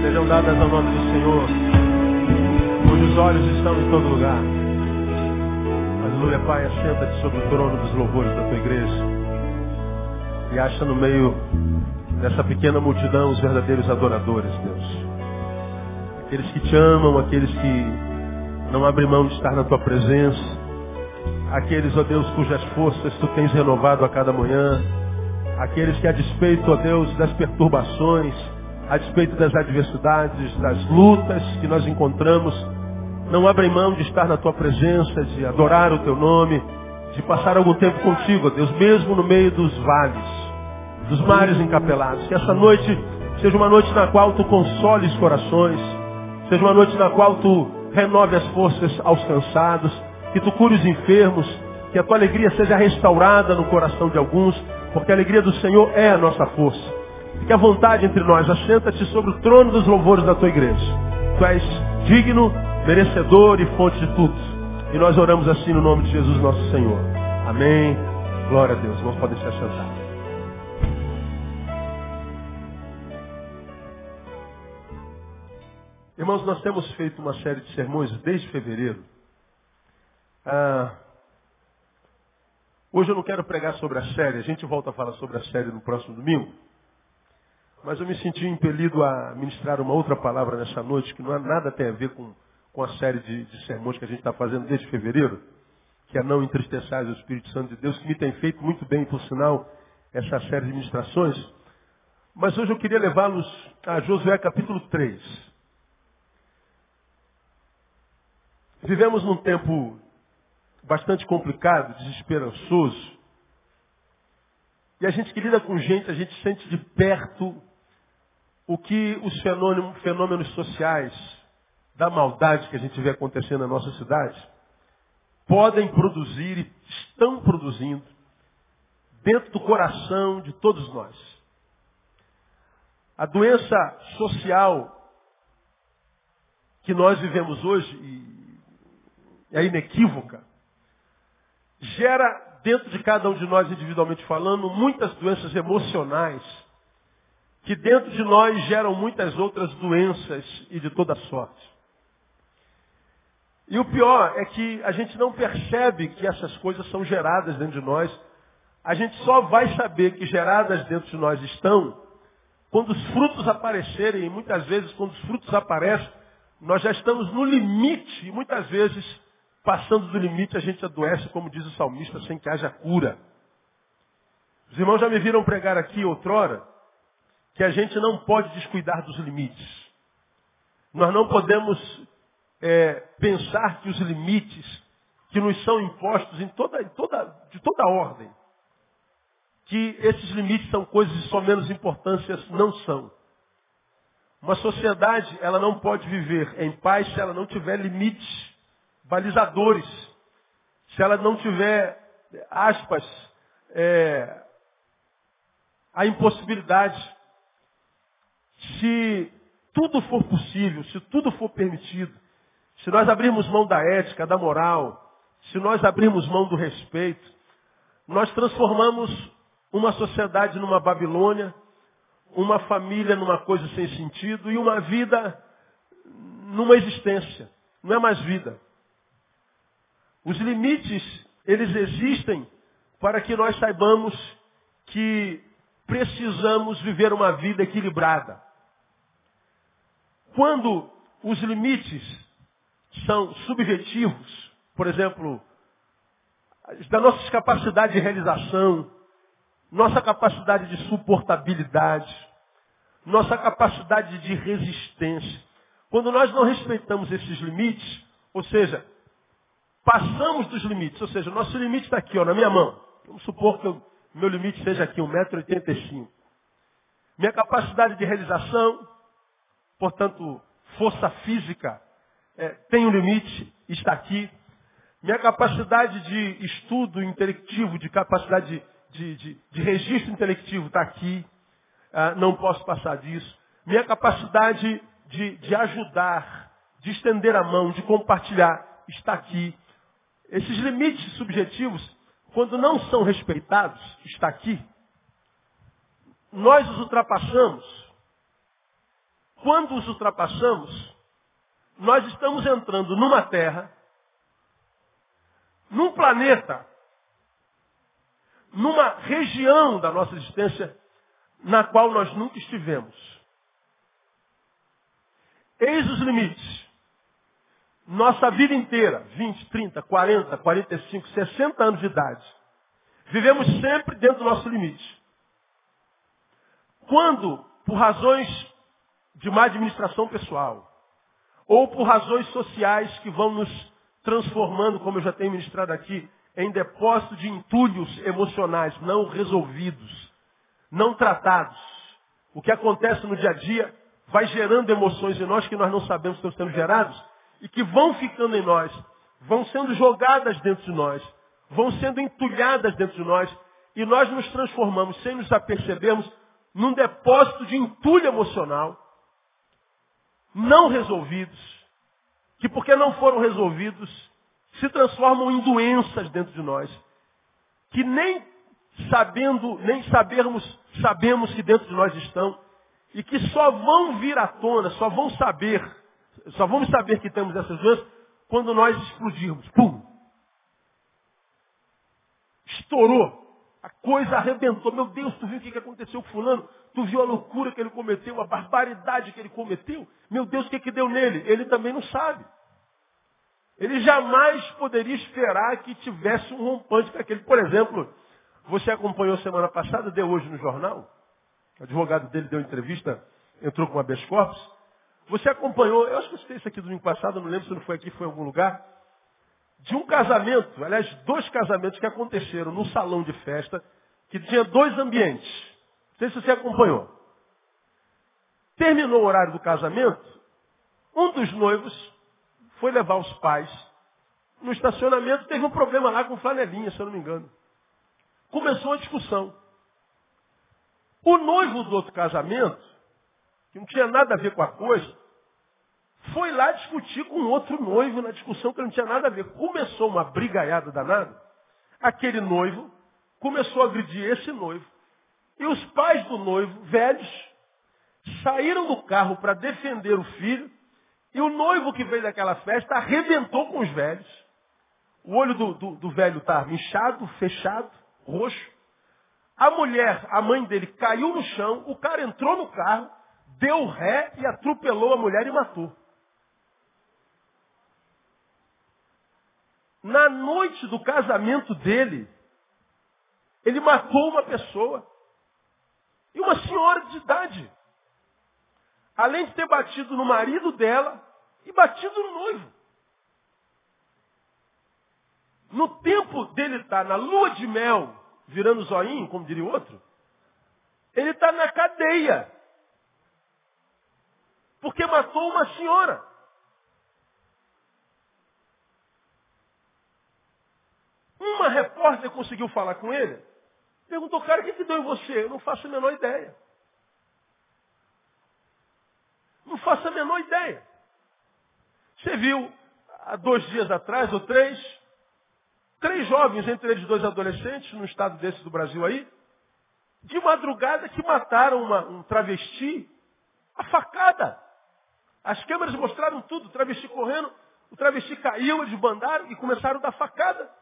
sejam dadas ao nome do Senhor, cujos olhos estão em todo lugar. Aleluia, Pai, assenta-te sobre o trono dos louvores da tua igreja e acha no meio dessa pequena multidão os verdadeiros adoradores, Deus. Aqueles que te amam, aqueles que não abrem mão de estar na tua presença, aqueles, ó Deus, cujas forças tu tens renovado a cada manhã, aqueles que, a despeito, ó Deus, das perturbações, a despeito das adversidades, das lutas que nós encontramos, não abrem mão de estar na tua presença, de adorar o teu nome, de passar algum tempo contigo, Deus, mesmo no meio dos vales, dos mares encapelados. Que essa noite seja uma noite na qual tu consoles corações, seja uma noite na qual tu renove as forças aos cansados, que tu cure os enfermos, que a tua alegria seja restaurada no coração de alguns, porque a alegria do Senhor é a nossa força. Fique à vontade entre nós, assenta-te sobre o trono dos louvores da tua igreja. Tu és digno, merecedor e fonte de tudo. E nós oramos assim no nome de Jesus nosso Senhor. Amém. Glória a Deus. Irmãos podem se assentar. Irmãos, nós temos feito uma série de sermões desde fevereiro. Ah, hoje eu não quero pregar sobre a série, a gente volta a falar sobre a série no próximo domingo. Mas eu me senti impelido a ministrar uma outra palavra nessa noite que não há nada tem a ver com, com a série de, de sermões que a gente está fazendo desde fevereiro, que é não entristeçais o Espírito Santo de Deus, que me tem feito muito bem, por sinal, essa série de ministrações. Mas hoje eu queria levá-los a Josué capítulo 3. Vivemos num tempo bastante complicado, desesperançoso. E a gente que lida com gente, a gente sente de perto o que os fenômenos, fenômenos sociais da maldade que a gente vê acontecendo na nossa cidade podem produzir e estão produzindo dentro do coração de todos nós. A doença social que nós vivemos hoje, é inequívoca, gera dentro de cada um de nós individualmente falando muitas doenças emocionais que dentro de nós geram muitas outras doenças e de toda sorte. E o pior é que a gente não percebe que essas coisas são geradas dentro de nós. A gente só vai saber que geradas dentro de nós estão quando os frutos aparecerem. E muitas vezes, quando os frutos aparecem, nós já estamos no limite. E muitas vezes, passando do limite, a gente adoece, como diz o salmista, sem que haja cura. Os irmãos já me viram pregar aqui outrora que a gente não pode descuidar dos limites. Nós não podemos é, pensar que os limites que nos são impostos em toda, em toda, de toda ordem, que esses limites são coisas de só menos importância, não são. Uma sociedade, ela não pode viver em paz se ela não tiver limites balizadores, se ela não tiver, aspas, é, a impossibilidade se tudo for possível, se tudo for permitido, se nós abrirmos mão da ética, da moral, se nós abrirmos mão do respeito, nós transformamos uma sociedade numa Babilônia, uma família numa coisa sem sentido e uma vida numa existência. Não é mais vida. Os limites, eles existem para que nós saibamos que precisamos viver uma vida equilibrada. Quando os limites são subjetivos, por exemplo, da nossa capacidade de realização, nossa capacidade de suportabilidade, nossa capacidade de resistência. Quando nós não respeitamos esses limites, ou seja, passamos dos limites, ou seja, nosso limite está aqui, ó, na minha mão. Vamos supor que o meu limite seja aqui, 1,85m. Minha capacidade de realização, portanto, força física é, tem um limite, está aqui. Minha capacidade de estudo intelectivo, de capacidade de, de, de registro intelectivo está aqui. Ah, não posso passar disso. Minha capacidade de, de ajudar, de estender a mão, de compartilhar, está aqui. Esses limites subjetivos, quando não são respeitados, está aqui. Nós os ultrapassamos quando os ultrapassamos, nós estamos entrando numa terra, num planeta, numa região da nossa existência na qual nós nunca estivemos. Eis os limites. Nossa vida inteira, 20, 30, 40, 45, 60 anos de idade, vivemos sempre dentro do nosso limite. Quando, por razões de má administração pessoal, ou por razões sociais que vão nos transformando, como eu já tenho ministrado aqui, em depósito de entulhos emocionais não resolvidos, não tratados. O que acontece no dia a dia vai gerando emoções em nós que nós não sabemos que sendo gerados e que vão ficando em nós, vão sendo jogadas dentro de nós, vão sendo entulhadas dentro de nós e nós nos transformamos, sem nos apercebermos, num depósito de entulho emocional, não resolvidos, que porque não foram resolvidos, se transformam em doenças dentro de nós, que nem sabendo, nem sabermos, sabemos que dentro de nós estão, e que só vão vir à tona, só vão saber, só vamos saber que temos essas doenças quando nós explodirmos. Pum! Estourou. A coisa arrebentou. Meu Deus, tu viu o que aconteceu com fulano? Tu viu a loucura que ele cometeu, a barbaridade que ele cometeu? Meu Deus, o que, que deu nele? Ele também não sabe. Ele jamais poderia esperar que tivesse um rompante com aquele. Por exemplo, você acompanhou semana passada, deu hoje no jornal, o advogado dele deu entrevista, entrou com uma corpus. Você acompanhou, eu acho que eu citei isso aqui domingo passado, não lembro se não foi aqui, foi em algum lugar, de um casamento, aliás, dois casamentos que aconteceram num salão de festa, que tinha dois ambientes. Não sei se você acompanhou. Terminou o horário do casamento, um dos noivos foi levar os pais no estacionamento, teve um problema lá com flanelinha, se eu não me engano. Começou a discussão. O noivo do outro casamento, que não tinha nada a ver com a coisa, foi lá discutir com outro noivo na discussão que não tinha nada a ver. Começou uma brigaiada danada. Aquele noivo começou a agredir esse noivo. E os pais do noivo, velhos, saíram do carro para defender o filho. E o noivo que veio daquela festa arrebentou com os velhos. O olho do, do, do velho está inchado, fechado, roxo. A mulher, a mãe dele, caiu no chão. O cara entrou no carro, deu ré e atropelou a mulher e matou. Na noite do casamento dele, ele matou uma pessoa. E uma senhora de idade. Além de ter batido no marido dela e batido no noivo. No tempo dele estar na lua de mel, virando zoinho, como diria o outro, ele está na cadeia. Porque matou uma senhora. Uma repórter conseguiu falar com ele. Perguntou, cara, o que, que deu em você? Eu não faço a menor ideia. Não faço a menor ideia. Você viu, há dois dias atrás, ou três, três jovens, entre eles dois adolescentes, num estado desse do Brasil aí, de madrugada que mataram uma, um travesti a facada. As câmeras mostraram tudo, o travesti correndo, o travesti caiu, eles bandaram e começaram a dar facada.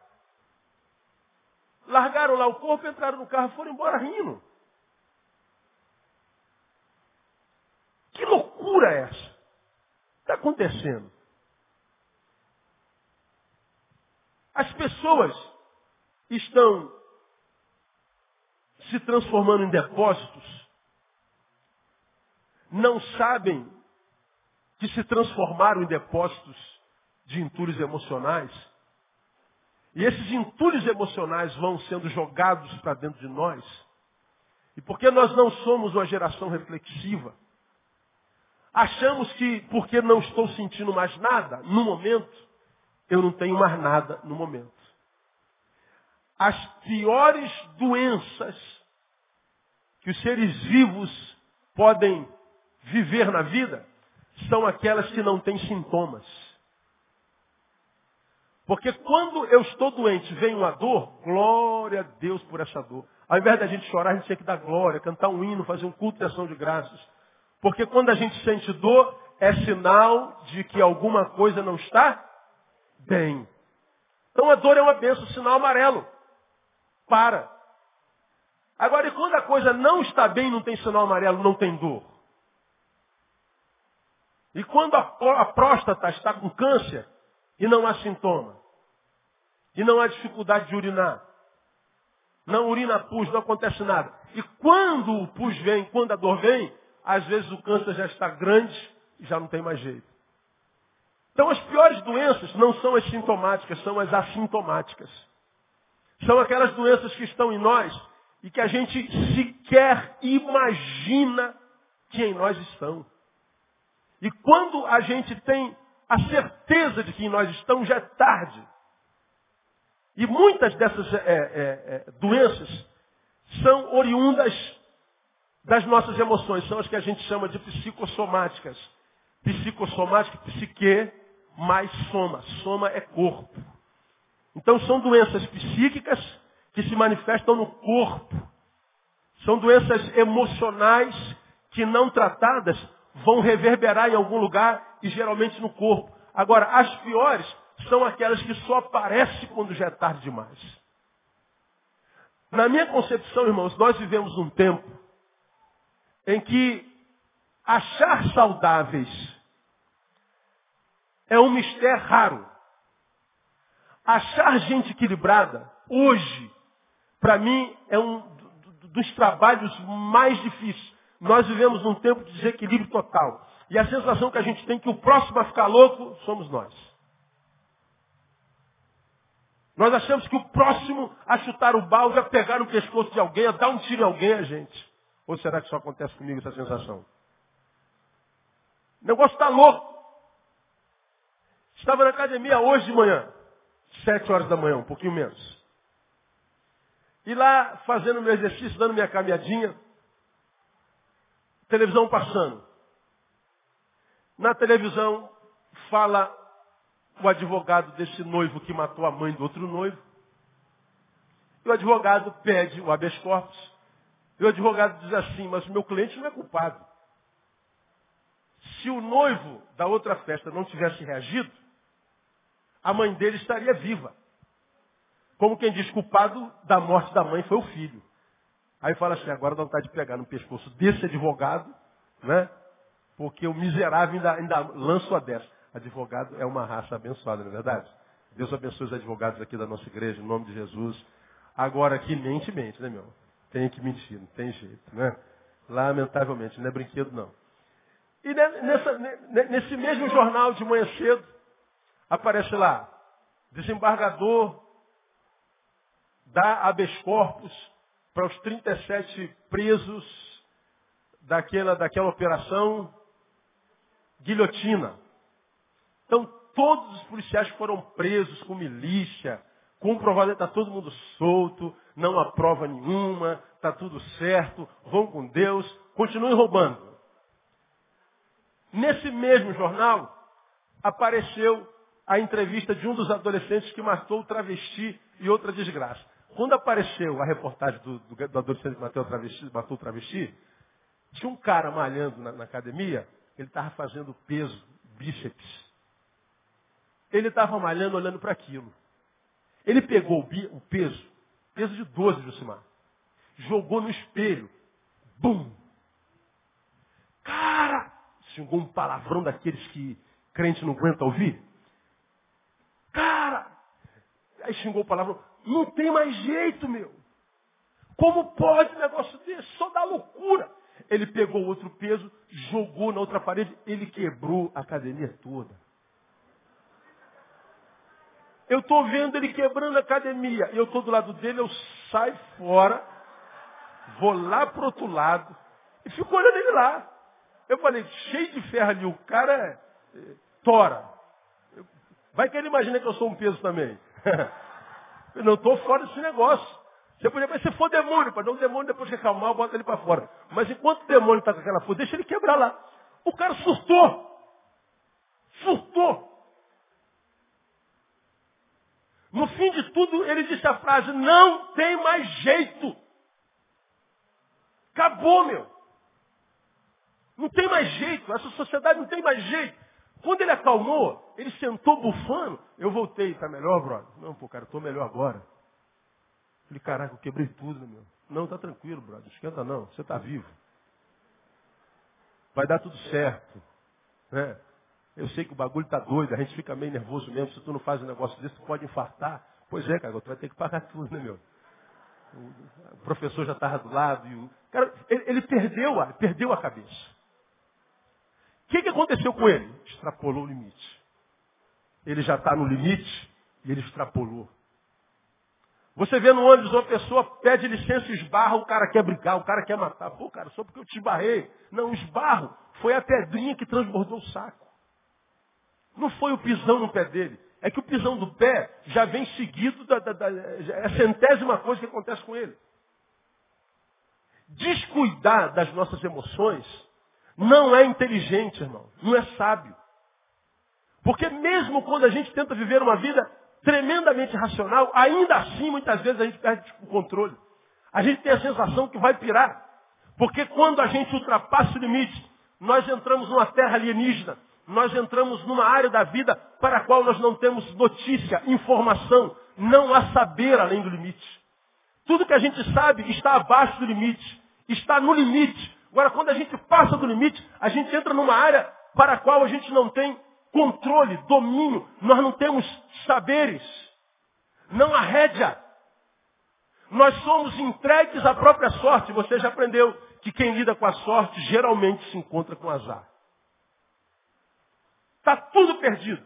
Largaram lá o corpo, entraram no carro foram embora rindo. Que loucura é essa? Está acontecendo. As pessoas estão se transformando em depósitos, não sabem que se transformaram em depósitos de entulhos emocionais e esses entulhos emocionais vão sendo jogados para dentro de nós. E porque nós não somos uma geração reflexiva, achamos que porque não estou sentindo mais nada no momento, eu não tenho mais nada no momento. As piores doenças que os seres vivos podem viver na vida são aquelas que não têm sintomas. Porque quando eu estou doente, vem uma dor, glória a Deus por essa dor. Ao invés da gente chorar, a gente tinha que dar glória, cantar um hino, fazer um culto de ação de graças. Porque quando a gente sente dor, é sinal de que alguma coisa não está bem. Então a dor é uma benção, sinal amarelo. Para. Agora, e quando a coisa não está bem, não tem sinal amarelo, não tem dor? E quando a próstata está com câncer e não há sintoma? E não há dificuldade de urinar? Não urina pus, não acontece nada. E quando o pus vem, quando a dor vem, às vezes o câncer já está grande e já não tem mais jeito. Então as piores doenças não são as sintomáticas, são as assintomáticas. São aquelas doenças que estão em nós e que a gente sequer imagina que em nós estão. E quando a gente tem a certeza de que em nós estão, já é tarde. E muitas dessas é, é, é, doenças são oriundas das nossas emoções, são as que a gente chama de psicossomáticas. Psicossomática, psique, mais soma. Soma é corpo. Então são doenças psíquicas que se manifestam no corpo. São doenças emocionais que não tratadas vão reverberar em algum lugar e geralmente no corpo. Agora, as piores são aquelas que só aparecem quando já é tarde demais. Na minha concepção, irmãos, nós vivemos um tempo em que achar saudáveis é um mistério raro. Achar gente equilibrada, hoje, para mim, é um dos trabalhos mais difíceis. Nós vivemos num tempo de desequilíbrio total. E a sensação que a gente tem que o próximo a ficar louco somos nós. Nós achamos que o próximo a chutar o balde, a pegar o pescoço de alguém, a dar um tiro em alguém é a gente. Ou será que só acontece comigo essa sensação? O negócio está louco. Estava na academia hoje de manhã, sete horas da manhã, um pouquinho menos. E lá, fazendo meu exercício, dando minha caminhadinha, televisão passando. Na televisão fala o advogado desse noivo que matou a mãe do outro noivo. E o advogado pede o habeas corpus. E o advogado diz assim, mas o meu cliente não é culpado. Se o noivo da outra festa não tivesse reagido, a mãe dele estaria viva. Como quem diz, culpado da morte da mãe foi o filho. Aí fala assim, agora dá vontade de pegar no pescoço desse advogado, né? Porque o miserável ainda, ainda lança a dessa. Advogado é uma raça abençoada, não é verdade? Deus abençoe os advogados aqui da nossa igreja, em nome de Jesus. Agora aqui mente, mente, né, meu? Tem que mentir, não tem jeito, né? Lamentavelmente, não é brinquedo não. E nessa, nesse mesmo jornal de manhã cedo, aparece lá, desembargador dá habeas corpus para os 37 presos daquela, daquela operação guilhotina. Então, todos os policiais foram presos com milícia, comprovadamente está todo mundo solto, não há prova nenhuma, está tudo certo, vão com Deus, continuem roubando. Nesse mesmo jornal, apareceu a entrevista de um dos adolescentes que matou o travesti e outra desgraça. Quando apareceu a reportagem do, do, do adolescente que matou o, travesti, matou o travesti, tinha um cara malhando na, na academia, ele estava fazendo peso, bíceps. Ele estava malhando olhando para aquilo. Ele pegou o, peso, peso de 12, Josimar, jogou no espelho. Bum! Cara! Xingou um palavrão daqueles que crente não aguenta ouvir. Cara! Aí xingou o palavrão. Não tem mais jeito, meu. Como pode um negócio desse? Só dá loucura. Ele pegou outro peso, jogou na outra parede, ele quebrou a academia toda. Eu estou vendo ele quebrando a academia. Eu estou do lado dele, eu saio fora, vou lá para o outro lado e fico olhando ele lá. Eu falei, cheio de ferro ali, o cara é, é tora. Vai que ele imagina que eu sou um peso também. Eu não estou fora desse negócio. Você podia, mas se for demônio, para não o demônio depois que acalmar, bota ele para fora. Mas enquanto o demônio está com aquela força, deixa ele quebrar lá. O cara surtou. Surtou. No fim de tudo, ele disse a frase, não tem mais jeito. Acabou, meu. Não tem mais jeito, essa sociedade não tem mais jeito. Quando ele acalmou, ele sentou bufando. Eu voltei, tá melhor, brother? Não, pô, cara, tô melhor agora. Falei, caraca, eu quebrei tudo, meu? Não, tá tranquilo, brother. Esquenta não, você tá vivo. Vai dar tudo certo. Né? Eu sei que o bagulho tá doido, a gente fica meio nervoso mesmo. Se tu não faz um negócio desse, tu pode infartar. Pois é, cara, tu vai ter que pagar tudo, né, meu? O professor já estava do lado. E o... Cara, ele, ele perdeu, a, perdeu a cabeça. O que, que aconteceu com ele? Extrapolou o limite. Ele já está no limite e ele extrapolou. Você vê no ônibus uma pessoa pede licença e esbarra, o cara quer brigar, o cara quer matar. Pô, cara, só porque eu te esbarrei. Não, esbarro foi a pedrinha que transbordou o saco. Não foi o pisão no pé dele. É que o pisão do pé já vem seguido da, da, da é a centésima coisa que acontece com ele. Descuidar das nossas emoções não é inteligente, irmão. Não é sábio. Porque mesmo quando a gente tenta viver uma vida tremendamente racional, ainda assim muitas vezes a gente perde o controle. A gente tem a sensação que vai pirar. Porque quando a gente ultrapassa o limite, nós entramos numa terra alienígena. Nós entramos numa área da vida para a qual nós não temos notícia, informação. Não há saber além do limite. Tudo que a gente sabe está abaixo do limite. Está no limite. Agora, quando a gente passa do limite, a gente entra numa área para a qual a gente não tem controle, domínio, nós não temos saberes, não há rédea. Nós somos entregues à própria sorte. Você já aprendeu que quem lida com a sorte geralmente se encontra com azar. Está tudo perdido.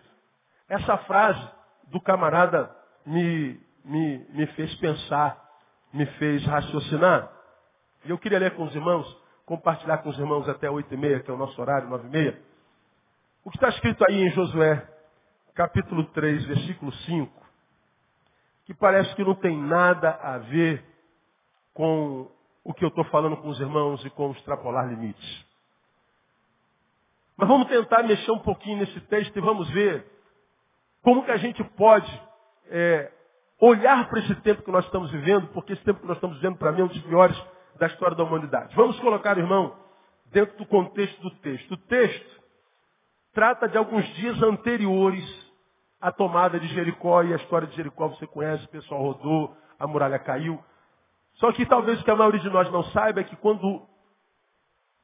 Essa frase do camarada me, me, me fez pensar, me fez raciocinar. E eu queria ler com os irmãos compartilhar com os irmãos até oito e meia, que é o nosso horário, nove e meia. O que está escrito aí em Josué, capítulo 3, versículo 5, que parece que não tem nada a ver com o que eu estou falando com os irmãos e com extrapolar limites. Mas vamos tentar mexer um pouquinho nesse texto e vamos ver como que a gente pode é, olhar para esse tempo que nós estamos vivendo, porque esse tempo que nós estamos vivendo, para mim, é um dos piores da história da humanidade. Vamos colocar, irmão, dentro do contexto do texto. O texto trata de alguns dias anteriores à tomada de Jericó, e a história de Jericó você conhece, o pessoal rodou, a muralha caiu. Só que talvez o que a maioria de nós não saiba é que quando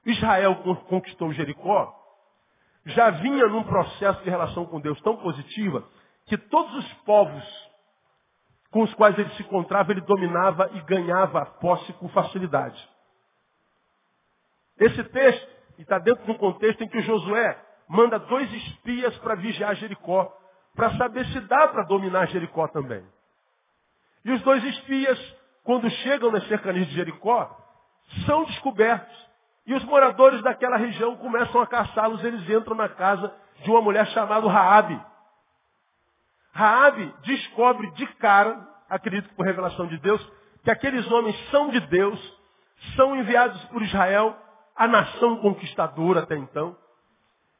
Israel conquistou Jericó, já vinha num processo de relação com Deus tão positiva que todos os povos com os quais ele se encontrava, ele dominava e ganhava posse com facilidade. Esse texto está dentro de um contexto em que Josué manda dois espias para vigiar Jericó, para saber se dá para dominar Jericó também. E os dois espias, quando chegam nas cercanias de Jericó, são descobertos. E os moradores daquela região começam a caçá-los, eles entram na casa de uma mulher chamada Raabe. Raabe descobre de cara, acredito que por revelação de Deus, que aqueles homens são de Deus, são enviados por Israel, a nação conquistadora até então.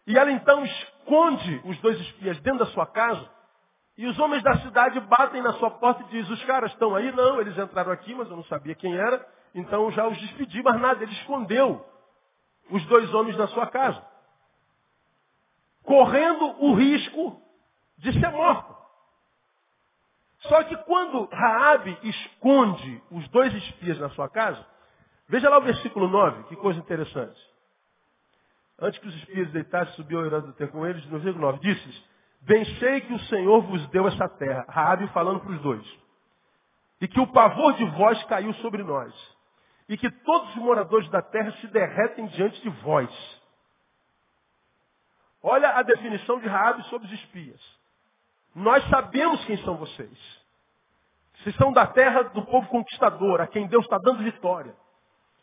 E ela então esconde os dois espias dentro da sua casa, e os homens da cidade batem na sua porta e dizem, os caras estão aí? Não, eles entraram aqui, mas eu não sabia quem era, então já os despedi, mas nada, ele escondeu os dois homens na sua casa. Correndo o risco de ser morto. Só que quando Raabe esconde os dois espias na sua casa, veja lá o versículo 9, que coisa interessante. Antes que os espias deitassem, subiu a do ter com eles, no versículo 9, disse bem sei que o Senhor vos deu essa terra. Raabe falando para os dois. E que o pavor de vós caiu sobre nós. E que todos os moradores da terra se derretem diante de vós. Olha a definição de Raabe sobre os espias. Nós sabemos quem são vocês. Vocês são da terra do povo conquistador, a quem Deus está dando vitória.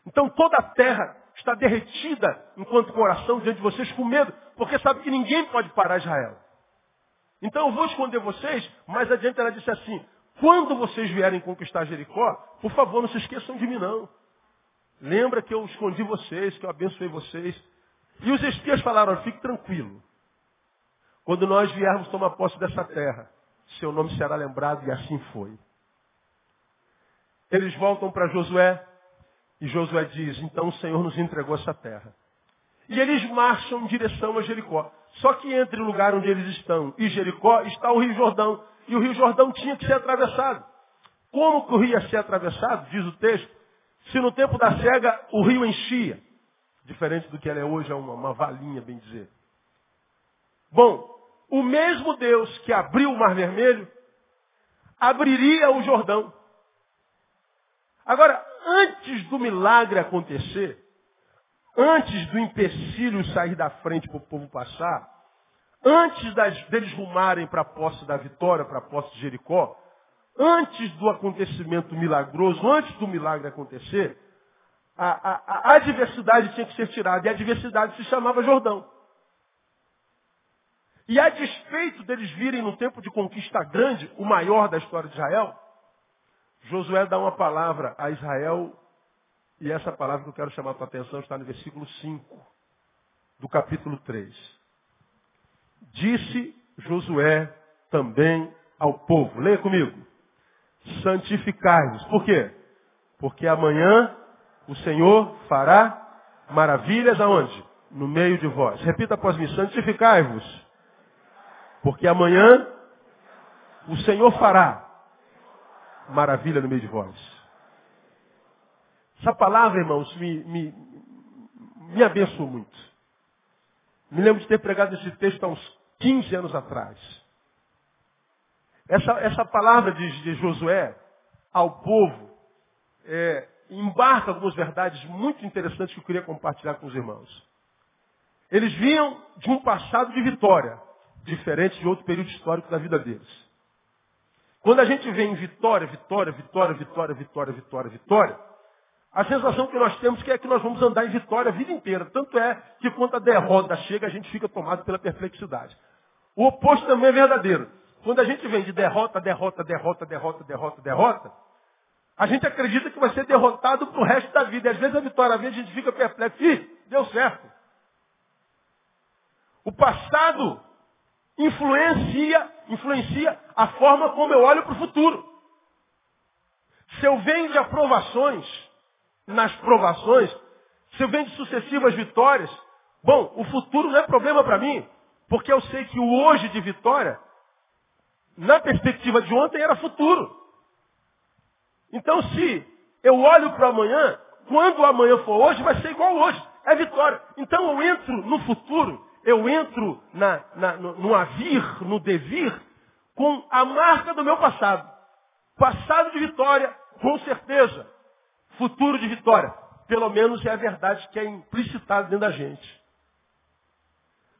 Então toda a terra está derretida enquanto coração diante de vocês com medo, porque sabe que ninguém pode parar Israel. Então eu vou esconder vocês, mais adiante ela disse assim, quando vocês vierem conquistar Jericó, por favor, não se esqueçam de mim não. Lembra que eu escondi vocês, que eu abençoei vocês. E os espias falaram, fique tranquilo. Quando nós viermos tomar posse dessa terra, seu nome será lembrado e assim foi. Eles voltam para Josué e Josué diz, então o Senhor nos entregou essa terra. e eles marcham em direção a Jericó. Só que entre o lugar onde eles estão e Jericó está o Rio Jordão. E o Rio Jordão tinha que ser atravessado. Como que o rio ia ser atravessado, diz o texto, se no tempo da cega o rio enchia? Diferente do que ela é hoje, é uma, uma valinha, bem dizer. Bom, o mesmo Deus que abriu o Mar Vermelho, abriria o Jordão. Agora, antes do milagre acontecer, antes do empecilho sair da frente para o povo passar, antes das, deles rumarem para a posse da vitória, para a posse de Jericó, antes do acontecimento milagroso, antes do milagre acontecer, a, a, a adversidade tinha que ser tirada. E a adversidade se chamava Jordão. E a despeito deles virem no tempo de conquista grande, o maior da história de Israel, Josué dá uma palavra a Israel, e essa palavra que eu quero chamar a tua atenção está no versículo 5 do capítulo 3. Disse Josué também ao povo, leia comigo, santificai-vos. Por quê? Porque amanhã o Senhor fará maravilhas aonde? No meio de vós. Repita após mim, santificai-vos. Porque amanhã o Senhor fará maravilha no meio de vós. Essa palavra, irmãos, me, me, me abençoou muito. Me lembro de ter pregado esse texto há uns 15 anos atrás. Essa, essa palavra de, de Josué ao povo é, embarca algumas verdades muito interessantes que eu queria compartilhar com os irmãos. Eles vinham de um passado de vitória, diferente de outro período histórico da vida deles. Quando a gente vê em vitória, vitória, vitória, vitória, vitória, vitória, vitória, a sensação que nós temos é que nós vamos andar em vitória a vida inteira. Tanto é que quando a derrota chega, a gente fica tomado pela perplexidade. O oposto também é verdadeiro. Quando a gente vem de derrota, derrota, derrota, derrota, derrota, derrota, a gente acredita que vai ser derrotado pro resto da vida. E às vezes a vitória vem, a gente fica perplexo. Ih, deu certo. O passado influencia, influencia a forma como eu olho para o futuro. Se eu venho de aprovações, nas provações, se eu venho de sucessivas vitórias, bom, o futuro não é problema para mim, porque eu sei que o hoje de vitória, na perspectiva de ontem, era futuro. Então, se eu olho para amanhã, quando amanhã for hoje, vai ser igual hoje. É vitória. Então eu entro no futuro eu entro na, na, no, no avir, no devir, com a marca do meu passado. Passado de vitória, com certeza. Futuro de vitória. Pelo menos é a verdade que é implicitada dentro da gente.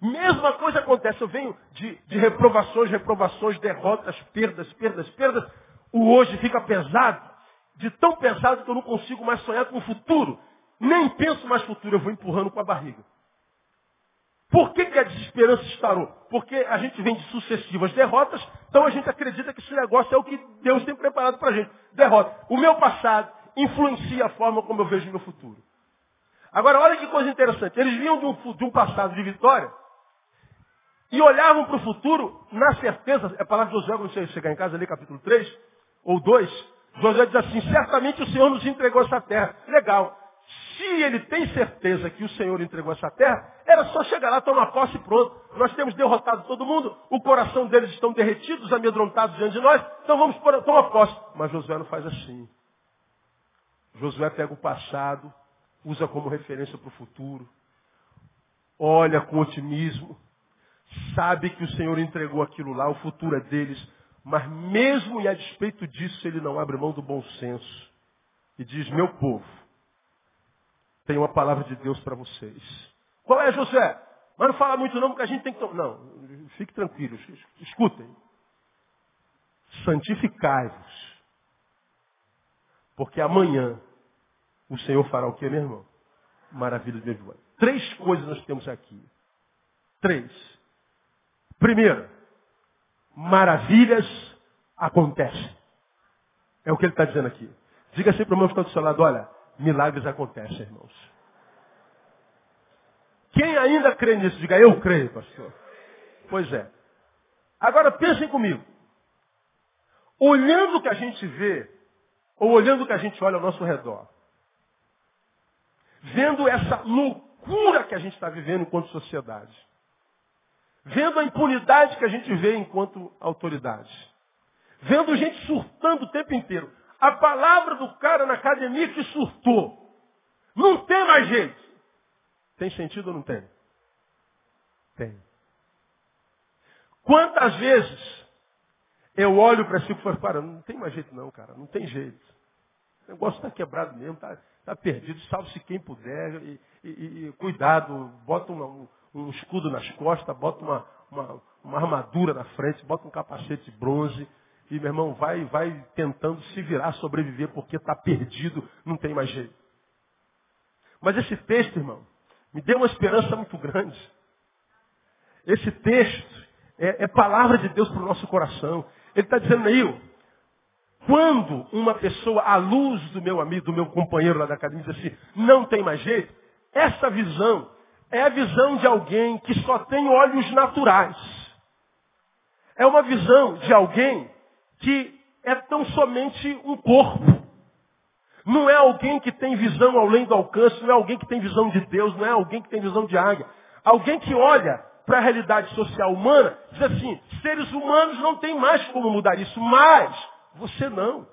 Mesma coisa acontece. Eu venho de, de reprovações, reprovações, derrotas, perdas, perdas, perdas. O hoje fica pesado. De tão pesado que eu não consigo mais sonhar com o futuro. Nem penso mais futuro, eu vou empurrando com a barriga. Por que, que a desesperança estarou? Porque a gente vem de sucessivas derrotas, então a gente acredita que esse negócio é o que Deus tem preparado para a gente. Derrota. O meu passado influencia a forma como eu vejo o meu futuro. Agora, olha que coisa interessante. Eles vinham de um, de um passado de vitória e olhavam para o futuro na certeza, é a palavra de Josué, quando você chegar em casa ali, capítulo 3 ou 2, Josué diz assim, certamente o Senhor nos entregou essa terra. Legal. Se ele tem certeza que o Senhor entregou essa terra, era só chegar lá, tomar posse e pronto. Nós temos derrotado todo mundo, o coração deles estão derretidos, amedrontados diante de nós, então vamos tomar posse. Mas Josué não faz assim. Josué pega o passado, usa como referência para o futuro, olha com otimismo, sabe que o Senhor entregou aquilo lá, o futuro é deles, mas mesmo e a despeito disso, ele não abre mão do bom senso e diz, meu povo, tem uma palavra de Deus para vocês. Qual é, José? Mas não fala muito não, porque a gente tem que... Não, fique tranquilo, escutem. Santificai-vos. Porque amanhã o Senhor fará o que, meu irmão? Maravilha de meu Três coisas nós temos aqui. Três. Primeiro, maravilhas acontecem. É o que ele está dizendo aqui. Diga assim para o irmão que está do seu lado, olha, milagres acontecem, irmãos. Quem ainda crê nisso, diga, eu creio, pastor. Pois é. Agora pensem comigo. Olhando o que a gente vê, ou olhando o que a gente olha ao nosso redor, vendo essa loucura que a gente está vivendo enquanto sociedade. Vendo a impunidade que a gente vê enquanto autoridade. Vendo gente surtando o tempo inteiro. A palavra do cara na academia que surtou. Não tem mais jeito. Tem sentido ou não tem? Tem. Quantas vezes eu olho para si e falo, cara, não tem mais jeito não, cara, não tem jeito. O negócio está quebrado mesmo, está tá perdido, salve-se quem puder, e, e, e, cuidado, bota um, um, escudo nas costas, bota uma, uma, uma, armadura na frente, bota um capacete de bronze, e meu irmão, vai, vai tentando se virar, sobreviver, porque está perdido, não tem mais jeito. Mas esse texto, irmão, me deu uma esperança muito grande. Esse texto é, é palavra de Deus para o nosso coração. Ele está dizendo aí, quando uma pessoa, à luz do meu amigo, do meu companheiro lá da academia, diz assim, não tem mais jeito, essa visão é a visão de alguém que só tem olhos naturais. É uma visão de alguém que é tão somente um corpo. Não é alguém que tem visão além do alcance, não é alguém que tem visão de Deus, não é alguém que tem visão de águia. Alguém que olha para a realidade social humana, diz assim, seres humanos não tem mais como mudar isso, mas você não.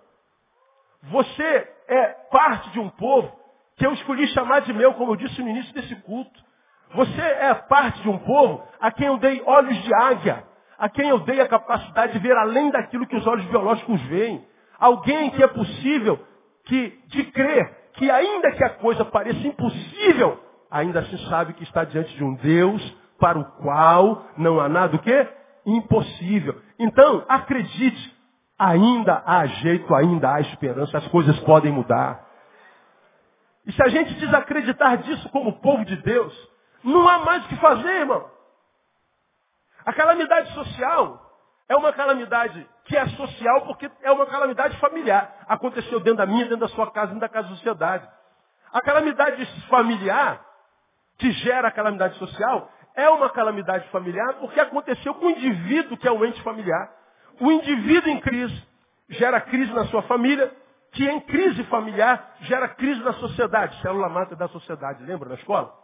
Você é parte de um povo que eu escolhi chamar de meu, como eu disse no início desse culto. Você é parte de um povo a quem eu dei olhos de águia, a quem eu dei a capacidade de ver além daquilo que os olhos biológicos veem. Alguém que é possível que, de crer que ainda que a coisa pareça impossível, ainda assim sabe que está diante de um Deus para o qual não há nada o quê? Impossível. Então, acredite, ainda há jeito, ainda há esperança, as coisas podem mudar. E se a gente desacreditar disso como povo de Deus, não há mais o que fazer, irmão. A calamidade social é uma calamidade que é social porque é uma calamidade familiar. Aconteceu dentro da minha, dentro da sua casa, dentro da casa da sociedade. A calamidade familiar, que gera a calamidade social, é uma calamidade familiar porque aconteceu com o indivíduo que é o ente familiar. O indivíduo em crise gera crise na sua família, que em crise familiar gera crise na sociedade, célula mata da sociedade, lembra na escola?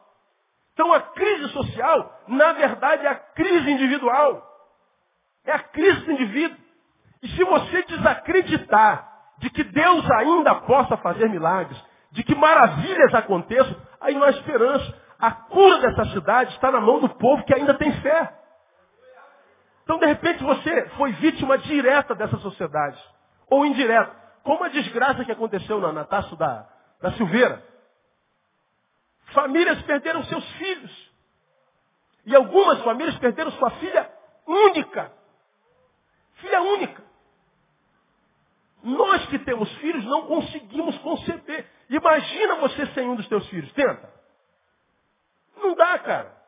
Então a crise social, na verdade, é a crise individual. É a crise do indivíduo. E se você desacreditar de que Deus ainda possa fazer milagres, de que maravilhas aconteçam, aí não há esperança. A cura dessa cidade está na mão do povo que ainda tem fé. Então, de repente, você foi vítima direta dessa sociedade. Ou indireta. Como a desgraça que aconteceu na, na taça da, da Silveira. Famílias perderam seus filhos. E algumas famílias perderam sua filha única. Filha única. Nós que temos filhos não conseguimos conceber. Imagina você sem um dos teus filhos. Tenta. Não dá, cara.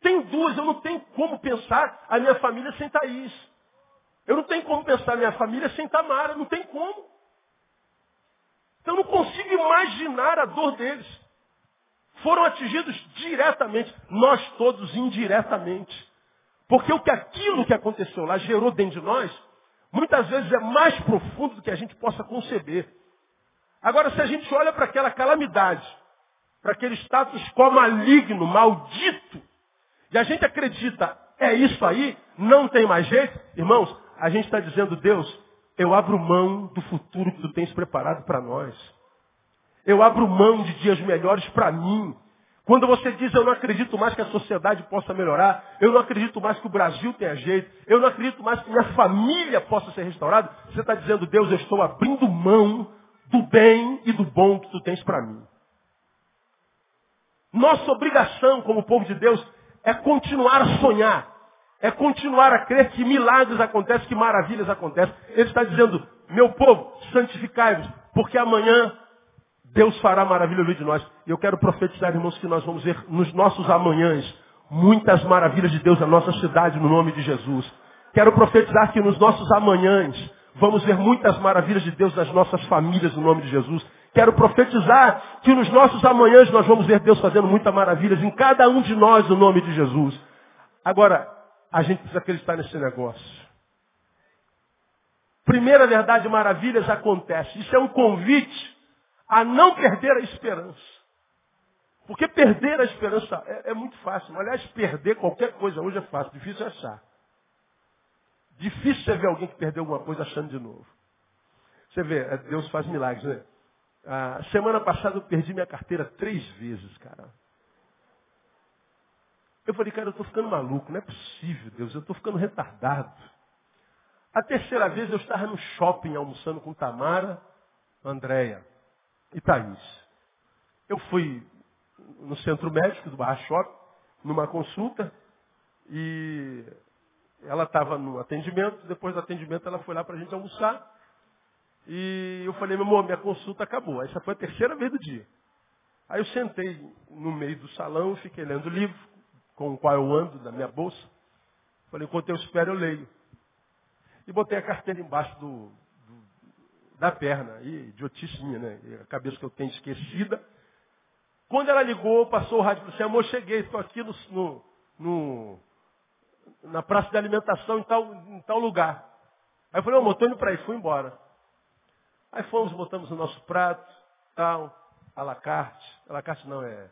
Tem duas, eu não tenho como pensar a minha família sem Thaís. Eu não tenho como pensar a minha família sem Tamara, não tem como. Então não consigo imaginar a dor deles. Foram atingidos diretamente, nós todos indiretamente. Porque o que aquilo que aconteceu lá gerou dentro de nós, muitas vezes é mais profundo do que a gente possa conceber. Agora, se a gente olha para aquela calamidade, para aquele status quo maligno, maldito, e a gente acredita, é isso aí, não tem mais jeito, irmãos, a gente está dizendo, Deus, eu abro mão do futuro que tu tens preparado para nós. Eu abro mão de dias melhores para mim. Quando você diz, eu não acredito mais que a sociedade possa melhorar, eu não acredito mais que o Brasil tenha jeito, eu não acredito mais que minha família possa ser restaurada, você está dizendo, Deus, eu estou abrindo mão do bem e do bom que tu tens para mim. Nossa obrigação como povo de Deus é continuar a sonhar, é continuar a crer que milagres acontecem, que maravilhas acontecem. Ele está dizendo, meu povo, santificai-vos, porque amanhã Deus fará maravilha no de nós. E eu quero profetizar, irmãos, que nós vamos ver nos nossos amanhãs muitas maravilhas de Deus na nossa cidade, no nome de Jesus. Quero profetizar que nos nossos amanhãs vamos ver muitas maravilhas de Deus nas nossas famílias, no nome de Jesus. Quero profetizar que nos nossos amanhãs nós vamos ver Deus fazendo muitas maravilhas em cada um de nós, no nome de Jesus. Agora, a gente precisa acreditar nesse negócio. Primeira verdade, maravilhas acontece. Isso é um convite a não perder a esperança. Porque perder a esperança é, é muito fácil. Aliás, perder qualquer coisa hoje é fácil, difícil é achar. Difícil é ver alguém que perdeu alguma coisa achando de novo. Você vê, é, Deus faz milagres, né? A semana passada eu perdi minha carteira três vezes, cara. Eu falei, cara, eu estou ficando maluco, não é possível, Deus, eu estou ficando retardado. A terceira vez eu estava no shopping almoçando com Tamara, Andréia e Thaís. Eu fui no centro médico do Barra Shopping, numa consulta, e ela estava no atendimento, depois do atendimento ela foi lá para a gente almoçar. E eu falei, meu amor, minha consulta acabou. Essa foi a terceira vez do dia. Aí eu sentei no meio do salão, fiquei lendo livro, com o qual eu ando na minha bolsa. Falei, enquanto eu espero, eu leio. E botei a carteira embaixo do, do da perna. E idiotice minha, né? A cabeça que eu tenho esquecida. Quando ela ligou, passou o rádio assim, amor, cheguei, estou aqui no, no, no, na praça de alimentação em tal, em tal lugar. Aí eu falei, amor, estou indo para aí, fui embora. Aí fomos, botamos o nosso prato, tal, à la carte. À la carte não, é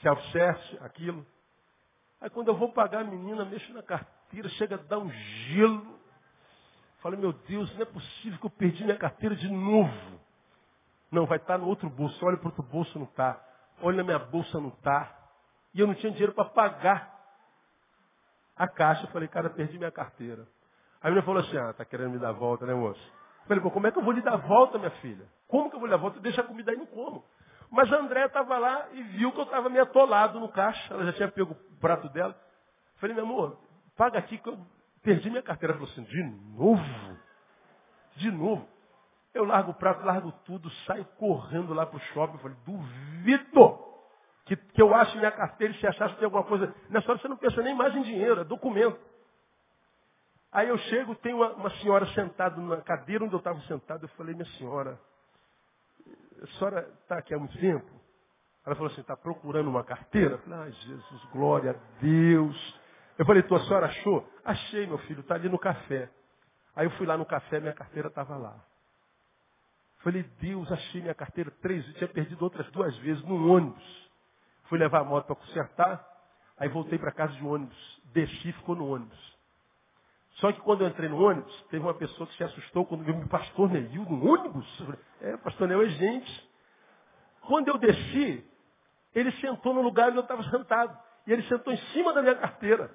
self-service, aquilo. Aí quando eu vou pagar a menina, mexo na carteira, chega a dar um gelo. Falei, meu Deus, não é possível que eu perdi minha carteira de novo. Não, vai estar no outro bolso. Olha para o outro bolso, não está. Olha na minha bolsa, não está. E eu não tinha dinheiro para pagar a caixa. Falei, cara, perdi minha carteira. A menina falou assim, ah, tá querendo me dar volta, né, moço? Falei, pô, como é que eu vou lhe dar volta, minha filha? Como que eu vou lhe dar volta? Deixa a comida aí, não como. Mas a André estava lá e viu que eu estava meio atolado no caixa. Ela já tinha pego o prato dela. Falei, meu amor, paga aqui que eu perdi minha carteira. Ela falou assim, de novo? De novo? Eu largo o prato, largo tudo, saio correndo lá para o shopping. Falei, duvido que, que eu ache minha carteira e se achasse que tem alguma coisa. Nessa hora você não pensa nem mais em dinheiro, é documento. Aí eu chego, tem uma, uma senhora sentada na cadeira onde eu estava sentado. Eu falei, minha senhora, a senhora está aqui há muito tempo? Ela falou assim, está procurando uma carteira? Eu falei, ai Jesus, glória a Deus. Eu falei, tua senhora achou? Achei, meu filho, está ali no café. Aí eu fui lá no café, minha carteira estava lá. Falei, Deus, achei minha carteira três vezes, tinha perdido outras duas vezes no ônibus. Fui levar a moto para consertar, aí voltei para casa de ônibus, desci e ficou no ônibus. Só que quando eu entrei no ônibus, teve uma pessoa que se assustou quando viu o pastor Neil no ônibus. É, pastor Neil é gente. Quando eu desci, ele sentou no lugar onde eu estava sentado. E ele sentou em cima da minha carteira.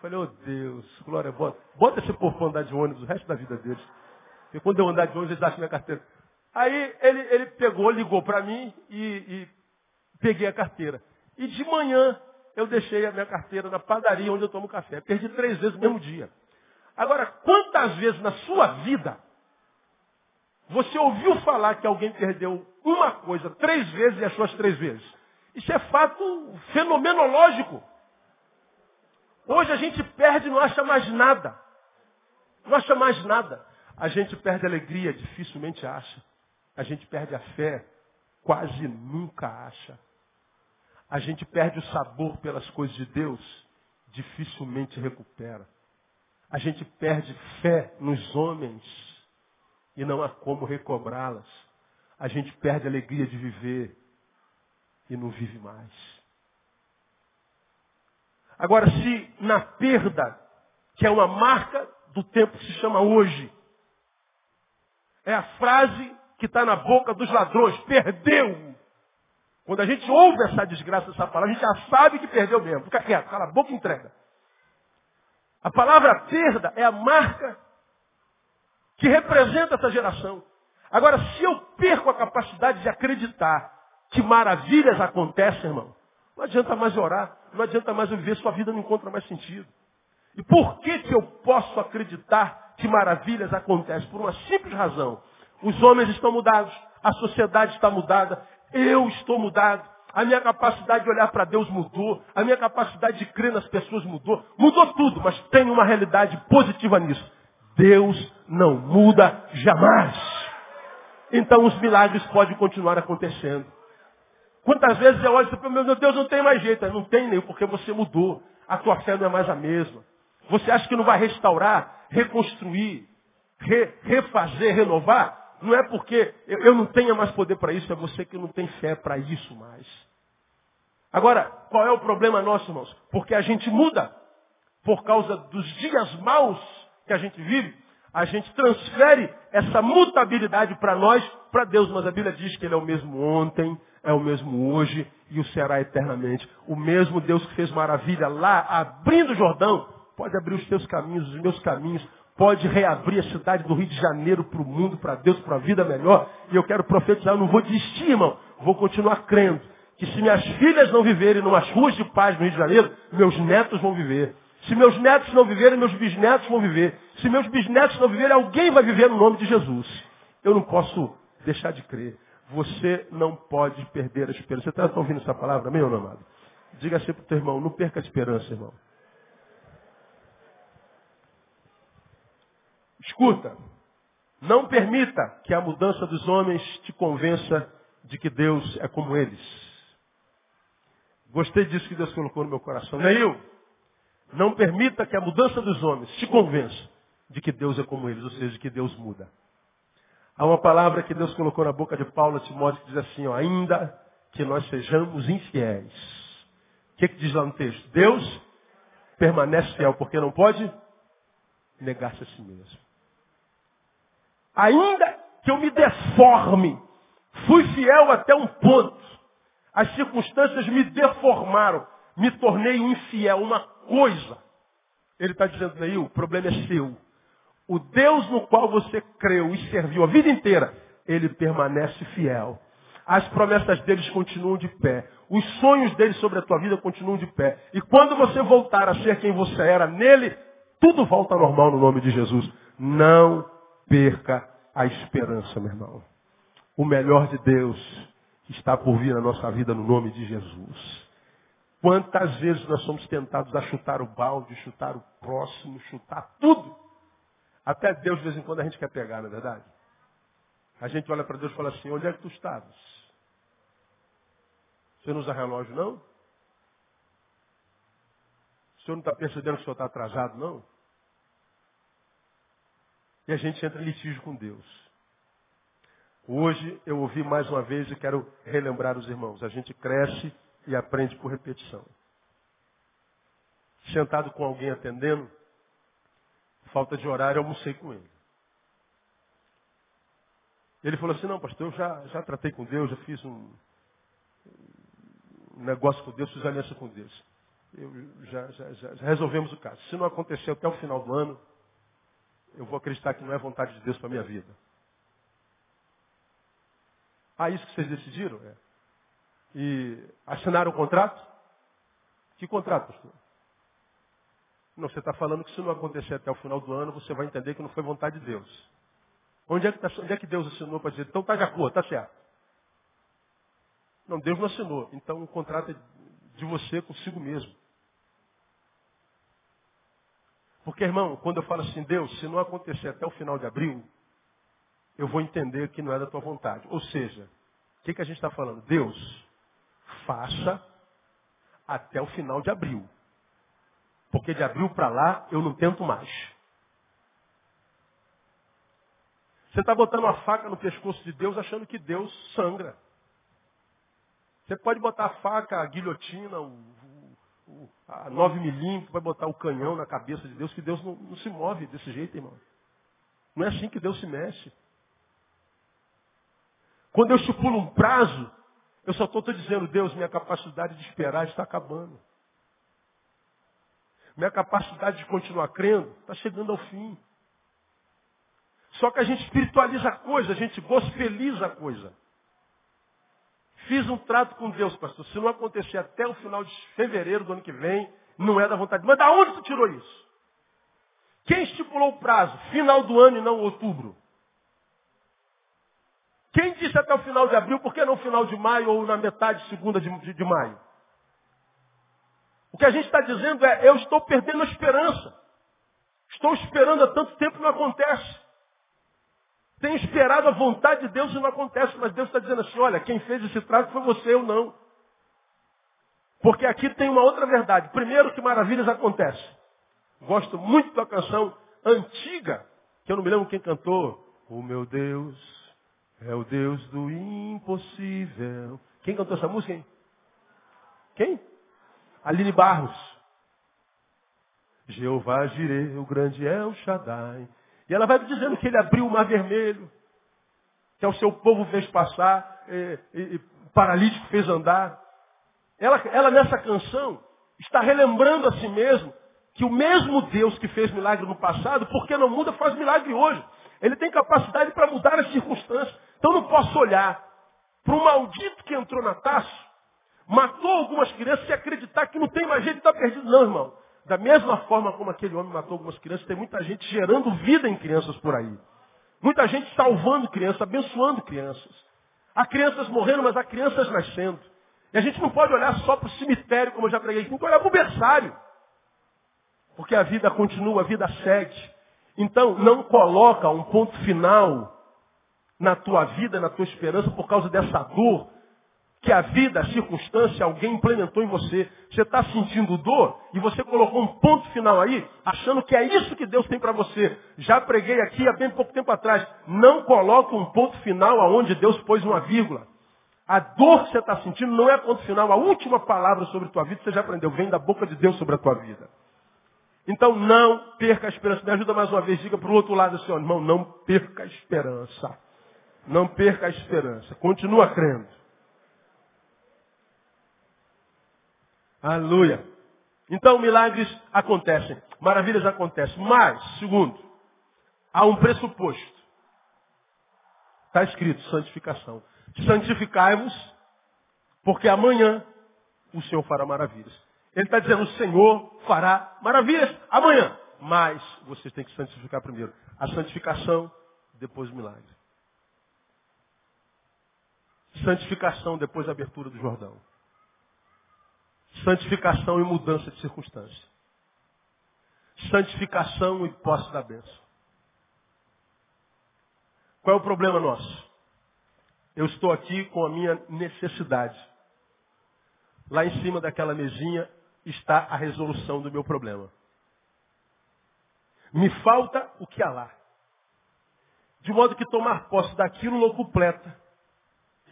Falei, oh Deus, glória, bota, bota esse povo para andar de ônibus o resto da vida deles. Porque quando eu andar de ônibus, eles acham minha carteira. Aí ele, ele pegou, ligou para mim e, e peguei a carteira. E de manhã eu deixei a minha carteira na padaria onde eu tomo café. Perdi três vezes no mesmo dia. Agora, quantas vezes na sua vida você ouviu falar que alguém perdeu uma coisa três vezes e achou as três vezes? Isso é fato fenomenológico. Hoje a gente perde e não acha mais nada. Não acha mais nada. A gente perde a alegria, dificilmente acha. A gente perde a fé, quase nunca acha. A gente perde o sabor pelas coisas de Deus, dificilmente recupera. A gente perde fé nos homens e não há como recobrá-las. A gente perde a alegria de viver e não vive mais. Agora, se na perda, que é uma marca do tempo que se chama hoje, é a frase que está na boca dos ladrões, perdeu. Quando a gente ouve essa desgraça, essa palavra, a gente já sabe que perdeu mesmo. Fica quieto, cala a boca e entrega. A palavra perda é a marca que representa essa geração. Agora, se eu perco a capacidade de acreditar que maravilhas acontecem, irmão, não adianta mais orar, não adianta mais viver, sua vida não encontra mais sentido. E por que, que eu posso acreditar que maravilhas acontecem? Por uma simples razão. Os homens estão mudados, a sociedade está mudada, eu estou mudado, a minha capacidade de olhar para Deus mudou, a minha capacidade de crer nas pessoas mudou, mudou tudo, mas tem uma realidade positiva nisso. Deus não muda jamais. Então os milagres podem continuar acontecendo. Quantas vezes eu olho e falo, meu Deus, não tem mais jeito. Não tem nem, porque você mudou. A tua fé não é mais a mesma. Você acha que não vai restaurar, reconstruir, re, refazer, renovar? Não é porque eu, não tenha mais poder para isso, é você que não tem fé para isso mais. Agora, qual é o problema nosso, irmãos? Porque a gente muda. Por causa dos dias maus que a gente vive, a gente transfere essa mutabilidade para nós, para Deus. Mas a Bíblia diz que Ele é o mesmo ontem, é o mesmo hoje e o será eternamente. O mesmo Deus que fez maravilha lá, abrindo o Jordão, pode abrir os teus caminhos, os meus caminhos, pode reabrir a cidade do Rio de Janeiro para o mundo, para Deus, para a vida melhor. E eu quero profetizar, eu não vou desistir, irmão. Vou continuar crendo. Que se minhas filhas não viverem numas ruas de paz no Rio de Janeiro, meus netos vão viver. Se meus netos não viverem, meus bisnetos vão viver. Se meus bisnetos não viverem, alguém vai viver no nome de Jesus. Eu não posso deixar de crer. Você não pode perder a esperança. Você está ouvindo essa palavra, não, amado? Diga assim para o teu irmão, não perca a esperança, irmão. Escuta, não permita que a mudança dos homens te convença de que Deus é como eles. Gostei disso que Deus colocou no meu coração. Neil, não permita que a mudança dos homens te convença de que Deus é como eles, ou seja, de que Deus muda. Há uma palavra que Deus colocou na boca de Paulo a Timóteo que diz assim, ó, ainda que nós sejamos infiéis. O que, que diz lá no texto? Deus permanece fiel, porque não pode negar-se a si mesmo. Ainda que eu me deforme, fui fiel até um ponto. As circunstâncias me deformaram, me tornei um infiel, uma coisa. Ele está dizendo aí, o problema é seu. O Deus no qual você creu e serviu a vida inteira, ele permanece fiel. As promessas deles continuam de pé. Os sonhos deles sobre a tua vida continuam de pé. E quando você voltar a ser quem você era nele, tudo volta ao normal no nome de Jesus. Não perca a esperança, meu irmão. O melhor de Deus está por vir na nossa vida no nome de Jesus. Quantas vezes nós somos tentados a chutar o balde, chutar o próximo, chutar tudo. Até Deus, de vez em quando, a gente quer pegar, não é verdade? A gente olha para Deus e fala assim, onde é que tu estavas? Você não usa relógio, não? O senhor não está percebendo que o senhor está atrasado, não? E a gente entra em litígio com Deus. Hoje eu ouvi mais uma vez e quero relembrar os irmãos. A gente cresce e aprende por repetição. Sentado com alguém atendendo, falta de horário, almocei com ele. Ele falou assim, não, pastor, eu já, já tratei com Deus, já fiz um, um negócio com Deus, fiz aliança com Deus. Eu, já, já, já, já resolvemos o caso. Se não acontecer até o final do ano, eu vou acreditar que não é vontade de Deus para minha vida. Ah, isso que vocês decidiram? É. E assinaram o contrato? Que contrato, pastor? Não, você está falando que se não acontecer até o final do ano, você vai entender que não foi vontade de Deus. Onde é que, tá, onde é que Deus assinou para dizer, então está de acordo, está certo? Não, Deus não assinou. Então o contrato é de você consigo mesmo. Porque, irmão, quando eu falo assim, Deus, se não acontecer até o final de abril, eu vou entender que não é da tua vontade. Ou seja, o que, que a gente está falando? Deus, faça até o final de abril. Porque de abril para lá eu não tento mais. Você está botando uma faca no pescoço de Deus achando que Deus sangra. Você pode botar a faca, a guilhotina, o, a 9 milímetros, vai botar o canhão na cabeça de Deus, que Deus não, não se move desse jeito, irmão. Não é assim que Deus se mexe. Quando eu estipulo um prazo, eu só estou dizendo, Deus, minha capacidade de esperar está acabando. Minha capacidade de continuar crendo está chegando ao fim. Só que a gente espiritualiza a coisa, a gente gospeliza a coisa. Fiz um trato com Deus, pastor. Se não acontecer até o final de fevereiro do ano que vem, não é da vontade. Mas da onde tu tirou isso? Quem estipulou o prazo? Final do ano e não outubro. Quem disse até o final de abril, por que não final de maio ou na metade segunda de, de, de maio? O que a gente está dizendo é, eu estou perdendo a esperança. Estou esperando há tanto tempo e não acontece. Tenho esperado a vontade de Deus e não acontece. Mas Deus está dizendo assim, olha, quem fez esse trato foi você, eu não. Porque aqui tem uma outra verdade. Primeiro que maravilhas acontecem. Gosto muito da canção antiga, que eu não me lembro quem cantou. O meu Deus é o Deus do impossível. Quem cantou essa música, hein? Quem? Aline Barros. Jeová Jireh, o grande é o Shaddai. E ela vai dizendo que ele abriu o mar vermelho, que ao seu povo fez passar, e, e, e paralítico fez andar. Ela, ela nessa canção está relembrando a si mesmo que o mesmo Deus que fez milagre no passado, porque não muda, faz milagre hoje. Ele tem capacidade para mudar as circunstâncias. Então não posso olhar para um maldito que entrou na taça, matou algumas crianças e acreditar que não tem mais jeito de estar perdido. Não, irmão. Da mesma forma como aquele homem matou algumas crianças, tem muita gente gerando vida em crianças por aí. Muita gente salvando crianças, abençoando crianças. Há crianças morrendo, mas há crianças nascendo. E a gente não pode olhar só para o cemitério, como eu já preguei, tem que olhar para o berçário. Porque a vida continua, a vida segue. Então, não coloca um ponto final na tua vida, na tua esperança, por causa dessa dor que a vida, a circunstância, alguém implementou em você. Você está sentindo dor e você colocou um ponto final aí, achando que é isso que Deus tem para você. Já preguei aqui há bem pouco tempo atrás. Não coloque um ponto final aonde Deus pôs uma vírgula. A dor que você está sentindo não é ponto final. A última palavra sobre a tua vida você já aprendeu. Vem da boca de Deus sobre a tua vida. Então não perca a esperança. Me ajuda mais uma vez, diga para o outro lado assim, ó, irmão, não perca a esperança. Não perca a esperança. Continua crendo. Aleluia. Então milagres acontecem, maravilhas acontecem. Mas, segundo, há um pressuposto. Está escrito, santificação. Santificai-vos, porque amanhã o Senhor fará maravilhas. Ele está dizendo, o Senhor fará maravilhas amanhã. Mas vocês têm que santificar primeiro. A santificação, depois o milagre. Santificação, depois a abertura do Jordão. Santificação e mudança de circunstância. Santificação e posse da bênção. Qual é o problema nosso? Eu estou aqui com a minha necessidade. Lá em cima daquela mesinha está a resolução do meu problema. Me falta o que há lá. De modo que tomar posse daquilo não completa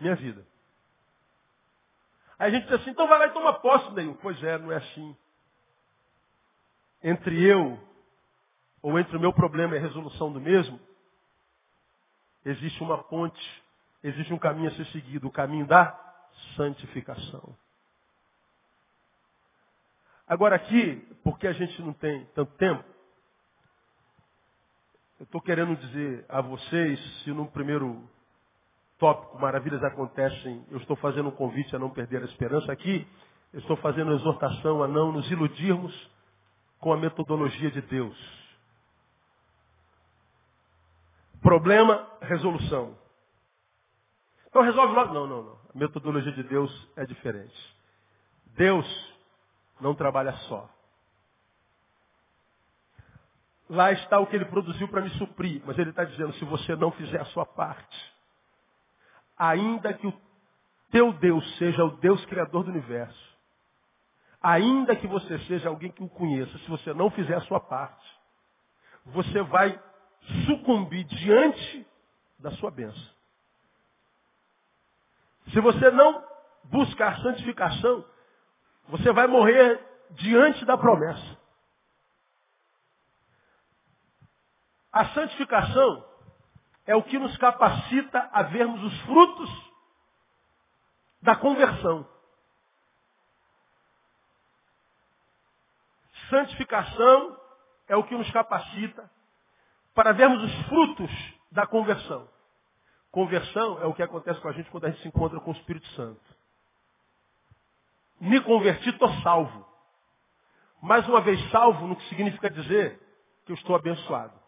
minha vida. Aí a gente diz assim, então vai lá e toma posse, Neil. Pois é, não é assim. Entre eu, ou entre o meu problema e a resolução do mesmo, existe uma ponte, existe um caminho a ser seguido, o caminho da santificação. Agora aqui, porque a gente não tem tanto tempo, eu estou querendo dizer a vocês, se no primeiro tópico maravilhas acontecem, eu estou fazendo um convite a não perder a esperança aqui, eu estou fazendo uma exortação a não nos iludirmos com a metodologia de Deus. Problema, resolução. Então resolve logo. Não, não, não. A metodologia de Deus é diferente. Deus não trabalha só. Lá está o que ele produziu para me suprir, mas ele está dizendo, se você não fizer a sua parte, ainda que o teu Deus seja o Deus criador do universo, ainda que você seja alguém que o conheça, se você não fizer a sua parte, você vai sucumbir diante da sua bênção. Se você não buscar santificação, você vai morrer diante da promessa. A santificação é o que nos capacita a vermos os frutos da conversão. Santificação é o que nos capacita para vermos os frutos da conversão. Conversão é o que acontece com a gente quando a gente se encontra com o Espírito Santo. Me converti, estou salvo. Mais uma vez salvo não significa dizer que eu estou abençoado.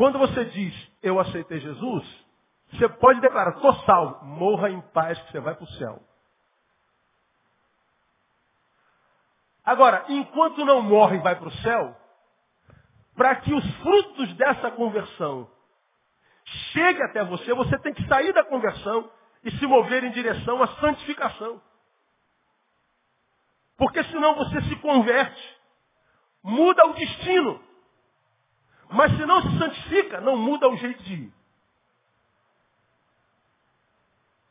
Quando você diz, eu aceitei Jesus, você pode declarar, estou salvo, morra em paz que você vai para o céu. Agora, enquanto não morre e vai para o céu, para que os frutos dessa conversão cheguem até você, você tem que sair da conversão e se mover em direção à santificação. Porque senão você se converte, muda o destino. Mas se não se santifica, não muda o jeito de ir.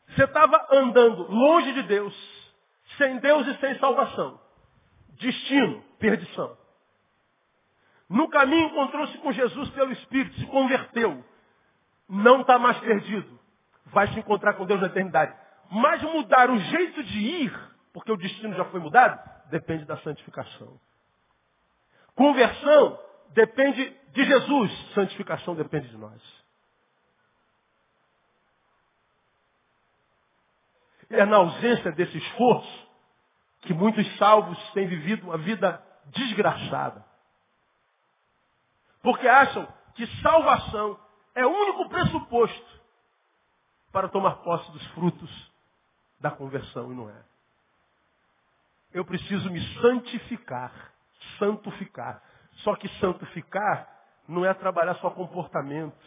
Você estava andando longe de Deus, Sem Deus e sem salvação. Destino, perdição. No caminho encontrou-se com Jesus pelo Espírito, se converteu. Não está mais perdido. Vai se encontrar com Deus na eternidade. Mas mudar o jeito de ir, porque o destino já foi mudado, depende da santificação. Conversão depende de Jesus, santificação depende de nós. E é na ausência desse esforço que muitos salvos têm vivido uma vida desgraçada. Porque acham que salvação é o único pressuposto para tomar posse dos frutos da conversão, e não é. Eu preciso me santificar, santificar. Só que santificar não é trabalhar só comportamento.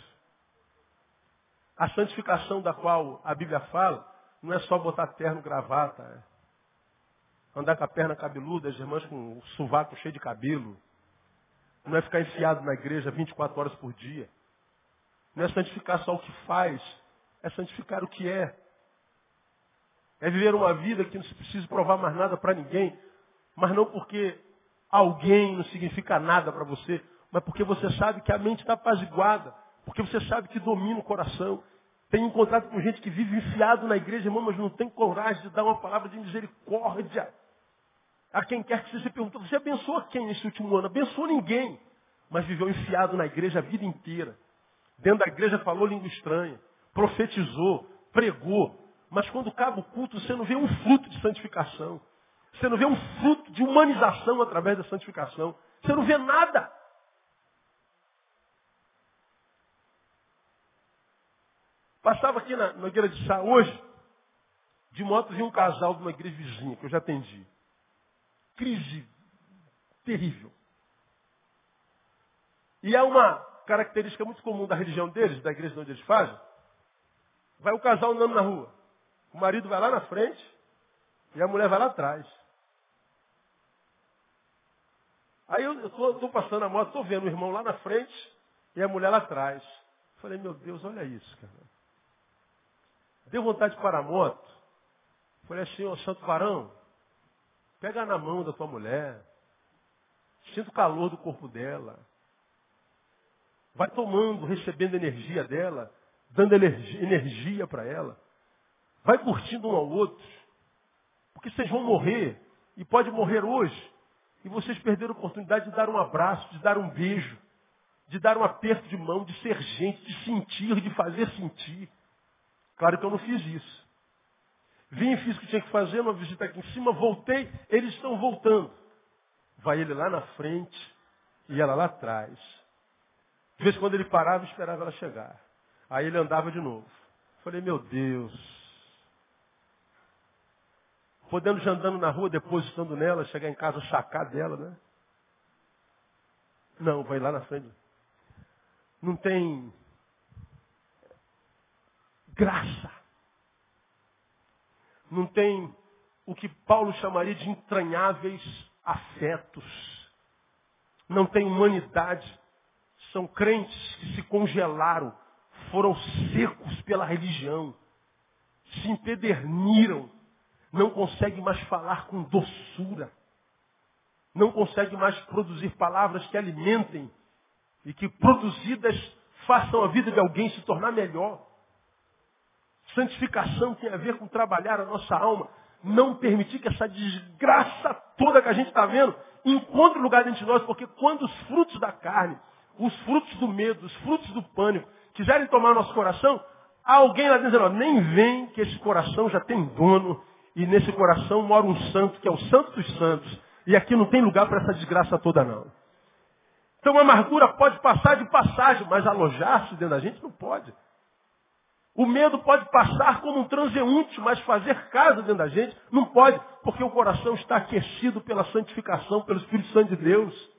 A santificação da qual a Bíblia fala não é só botar terno, gravata, é andar com a perna cabeluda, as irmãs com o sovaco cheio de cabelo. Não é ficar enfiado na igreja 24 horas por dia. Não é santificar só o que faz, é santificar o que é. É viver uma vida que não se precisa provar mais nada para ninguém, mas não porque alguém não significa nada para você, mas porque você sabe que a mente está apaziguada, porque você sabe que domina o coração. Tem encontrado com gente que vive enfiado na igreja, irmão, mas não tem coragem de dar uma palavra de misericórdia. A quem quer que seja pergunta, você abençoa quem nesse último ano? Abençoou ninguém. Mas viveu enfiado na igreja a vida inteira. Dentro da igreja falou língua estranha, profetizou, pregou. Mas quando acaba o culto, você não vê um fruto de santificação. Você não vê um fruto de humanização através da santificação. Você não vê nada. Passava aqui na, na de Chá hoje, de moto vi um casal de uma igreja vizinha, que eu já atendi crise terrível. E é uma característica muito comum da religião deles, da igreja onde eles fazem. Vai o casal andando na rua. O marido vai lá na frente e a mulher vai lá atrás. Aí eu estou passando a moto, estou vendo o irmão lá na frente e a mulher lá atrás. Falei, meu Deus, olha isso, cara. Deu vontade de parar a moto. Falei assim, ô santo varão, Pega na mão da tua mulher. Sinta o calor do corpo dela. Vai tomando, recebendo energia dela, dando energia para ela. Vai curtindo um ao outro. Porque vocês vão morrer. E pode morrer hoje. E vocês perderam a oportunidade de dar um abraço, de dar um beijo, de dar um aperto de mão, de ser gente, de sentir, de fazer sentir. Claro que eu não fiz isso. Vim, fiz o que tinha que fazer, uma visita aqui em cima, voltei, eles estão voltando. Vai ele lá na frente e ela lá atrás. De vez quando ele parava, esperava ela chegar. Aí ele andava de novo. Falei, meu Deus. Podendo já andando na rua, depositando nela, chegar em casa, sacar dela, né? Não, vai lá na frente. Não tem graça não tem o que Paulo chamaria de entranháveis afetos. Não tem humanidade. São crentes que se congelaram, foram secos pela religião, se empederniram, não conseguem mais falar com doçura, não conseguem mais produzir palavras que alimentem e que produzidas façam a vida de alguém se tornar melhor. Santificação tem a ver com trabalhar a nossa alma. Não permitir que essa desgraça toda que a gente está vendo encontre lugar dentro de nós, porque quando os frutos da carne, os frutos do medo, os frutos do pânico, quiserem tomar nosso coração, alguém lá dizendo, nem vem que esse coração já tem dono, e nesse coração mora um santo, que é o santo dos santos, e aqui não tem lugar para essa desgraça toda não. Então a amargura pode passar de passagem, mas alojar-se dentro da gente não pode. O medo pode passar como um transeunte, mas fazer casa dentro da gente não pode, porque o coração está aquecido pela santificação, pelo Espírito Santo de Deus.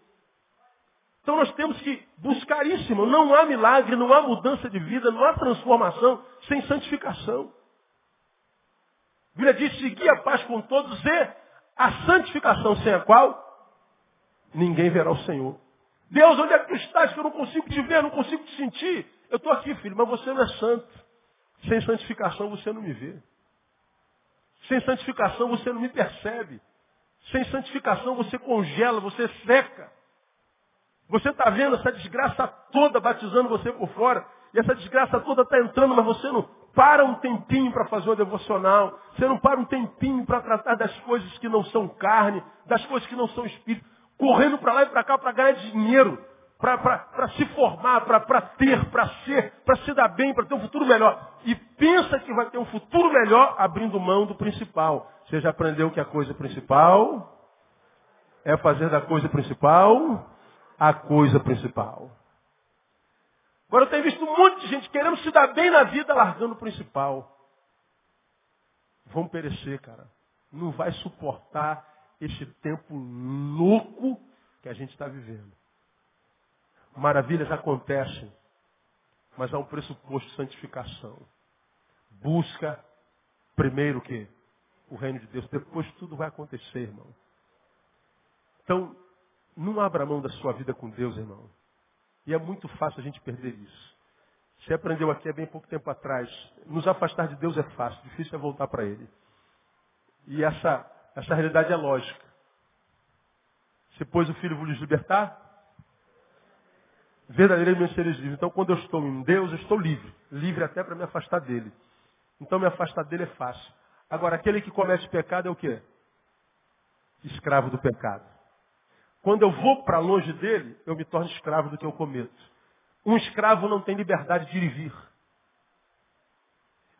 Então nós temos que buscar isso, irmão. Não há milagre, não há mudança de vida, não há transformação sem santificação. A Bíblia diz, seguir a paz com todos e a santificação sem a qual ninguém verá o Senhor. Deus, onde é que tu estás que eu não consigo te ver, não consigo te sentir? Eu estou aqui, filho, mas você não é santo. Sem santificação você não me vê. Sem santificação você não me percebe. Sem santificação você congela, você seca. Você está vendo essa desgraça toda batizando você por fora. E essa desgraça toda está entrando, mas você não para um tempinho para fazer uma devocional. Você não para um tempinho para tratar das coisas que não são carne, das coisas que não são espírito. Correndo para lá e para cá para ganhar dinheiro, para se formar, para ter, para ser, para se dar bem, para ter um futuro melhor. E pensa que vai ter um futuro melhor abrindo mão do principal. Você já aprendeu que a coisa principal é fazer da coisa principal a coisa principal. Agora eu tenho visto um monte de gente querendo se dar bem na vida, largando o principal. Vão perecer, cara. Não vai suportar esse tempo louco que a gente está vivendo. Maravilhas acontecem, mas há um pressuposto de santificação. Busca primeiro o quê? O reino de Deus. Depois tudo vai acontecer, irmão. Então, não abra mão da sua vida com Deus, irmão. E é muito fácil a gente perder isso. Você aprendeu aqui há bem pouco tempo atrás. Nos afastar de Deus é fácil, difícil é voltar para Ele. E essa, essa realidade é lógica. Se pôs o Filho vos libertar, verdadeiramente seres livres. Então, quando eu estou em Deus, eu estou livre. Livre até para me afastar dele. Então, me afastar dele é fácil. Agora, aquele que comete pecado é o quê? Escravo do pecado. Quando eu vou para longe dele, eu me torno escravo do que eu cometo. Um escravo não tem liberdade de ir e vir.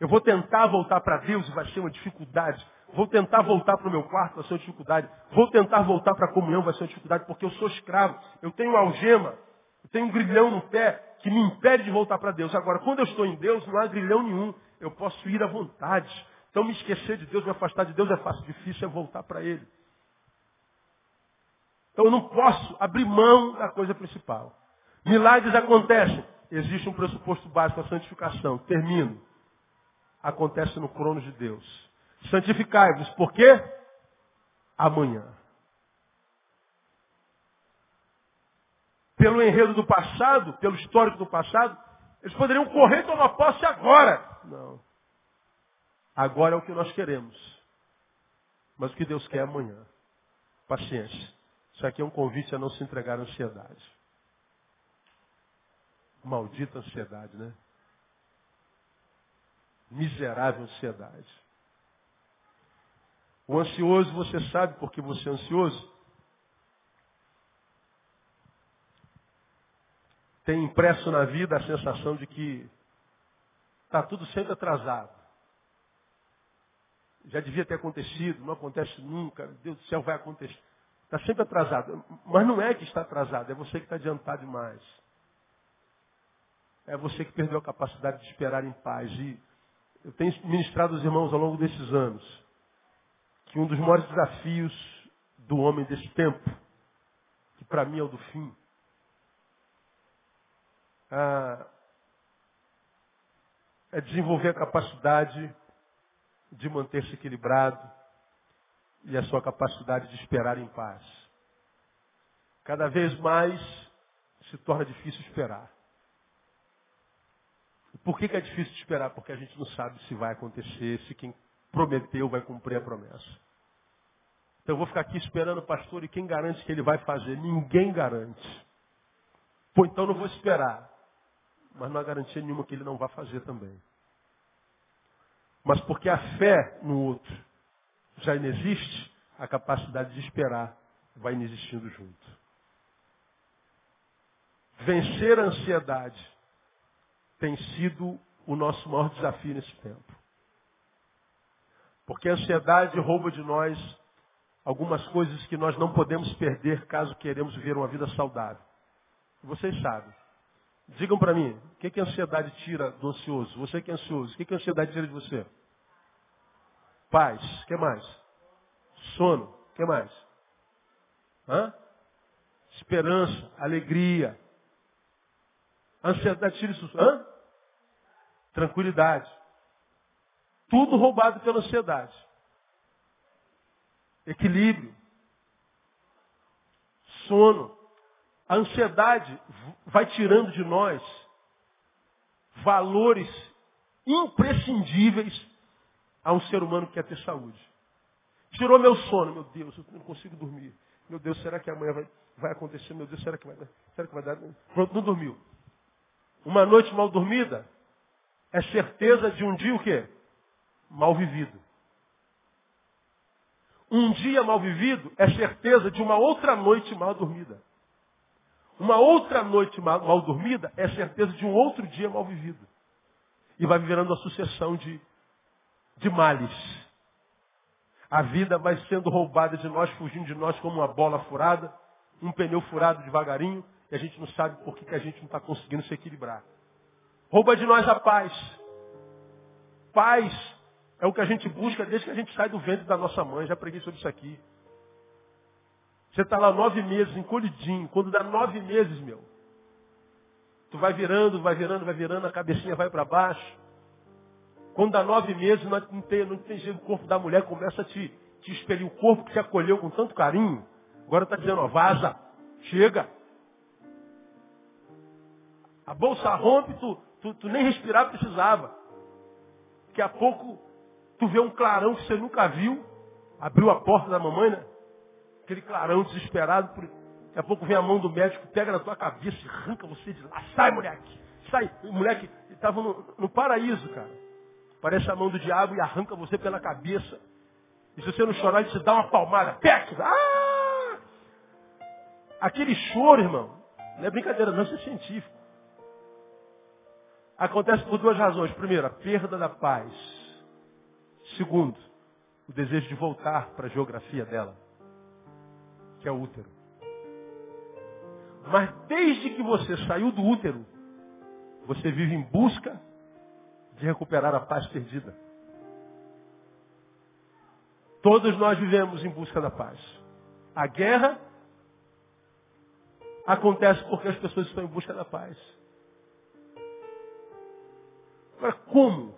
Eu vou tentar voltar para Deus e vai ser uma dificuldade. Vou tentar voltar para o meu quarto, vai ser uma dificuldade. Vou tentar voltar para a comunhão, vai ser uma dificuldade, porque eu sou escravo. Eu tenho uma algema, eu tenho um grilhão no pé que me impede de voltar para Deus. Agora, quando eu estou em Deus, não há grilhão nenhum. Eu posso ir à vontade. Então, me esquecer de Deus, me afastar de Deus é fácil. Difícil é voltar para Ele. Então eu não posso abrir mão da coisa principal. Milagres acontecem. Existe um pressuposto básico, a santificação. Termino. Acontece no crono de Deus. Santificai-vos, por quê? Amanhã. Pelo enredo do passado, pelo histórico do passado, eles poderiam correr e tomar posse agora. Não. Agora é o que nós queremos. Mas o que Deus quer é amanhã. Paciência. Isso aqui é um convite a não se entregar à ansiedade. Maldita ansiedade, né? Miserável ansiedade. O ansioso, você sabe por que você é ansioso? Tem impresso na vida a sensação de que está tudo sempre atrasado. Já devia ter acontecido, não acontece nunca, Deus do céu vai acontecer. Está sempre atrasado. Mas não é que está atrasado, é você que está adiantado demais. É você que perdeu a capacidade de esperar em paz. E eu tenho ministrado os irmãos ao longo desses anos que um dos maiores desafios do homem desse tempo, que para mim é o do fim, ah, é desenvolver a capacidade de manter-se equilibrado, e a sua capacidade de esperar em paz. Cada vez mais se torna difícil esperar. Por que, que é difícil esperar? Porque a gente não sabe se vai acontecer, se quem prometeu vai cumprir a promessa. Então eu vou ficar aqui esperando o pastor e quem garante que ele vai fazer? Ninguém garante. Pô, então não vou esperar. Mas não há garantia nenhuma que ele não vá fazer também. Mas porque a fé no outro já inexiste, a capacidade de esperar vai inexistindo junto. Vencer a ansiedade tem sido o nosso maior desafio nesse tempo. Porque a ansiedade rouba de nós algumas coisas que nós não podemos perder caso queremos viver uma vida saudável. Vocês sabem. Digam para mim, o que, que a ansiedade tira do ansioso? Você que é ansioso, o que, que a ansiedade tira de você? Paz. O que mais? Sono. O que mais? Hã? Esperança, alegria. Ansiedade, tira isso. Hã? Tranquilidade. Tudo roubado pela ansiedade. Equilíbrio. Sono. A ansiedade vai tirando de nós valores imprescindíveis a um ser humano que quer ter saúde. Tirou meu sono, meu Deus, eu não consigo dormir. Meu Deus, será que amanhã vai, vai acontecer? Meu Deus, será que vai dar? Será que vai dar? Pronto, não dormiu. Uma noite mal dormida é certeza de um dia o quê? Mal vivido. Um dia mal vivido é certeza de uma outra noite mal dormida. Uma outra noite mal, mal dormida é certeza de um outro dia mal vivido. E vai vivendo uma sucessão de, de males. A vida vai sendo roubada de nós, fugindo de nós como uma bola furada, um pneu furado devagarinho, e a gente não sabe por que, que a gente não está conseguindo se equilibrar. Rouba de nós a paz. Paz é o que a gente busca desde que a gente sai do ventre da nossa mãe. Já preguei sobre isso aqui. Você está lá nove meses, encolhidinho. Quando dá nove meses, meu, tu vai virando, vai virando, vai virando, a cabecinha vai para baixo. Quando dá nove meses, não tem, não tem jeito, o corpo da mulher começa a te, te expelir. O corpo que te acolheu com tanto carinho, agora está dizendo, ó, vaza, chega. A bolsa rompe, tu, tu, tu nem respirar precisava. Daqui a pouco, tu vê um clarão que você nunca viu, abriu a porta da mamãe, né? aquele clarão desesperado. Por... Daqui a pouco vem a mão do médico, pega na tua cabeça e arranca você de lá. Sai, moleque! Sai! O moleque estava no, no paraíso, cara. Parece a mão do diabo e arranca você pela cabeça. E se você não chorar, ele te dá uma palmada. Pec! Ah! Aquele choro, irmão, não é brincadeira, não, isso é científico. Acontece por duas razões. Primeiro, a perda da paz. Segundo, o desejo de voltar para a geografia dela que é o útero. Mas desde que você saiu do útero, você vive em busca de recuperar a paz perdida. Todos nós vivemos em busca da paz. A guerra acontece porque as pessoas estão em busca da paz. Agora, como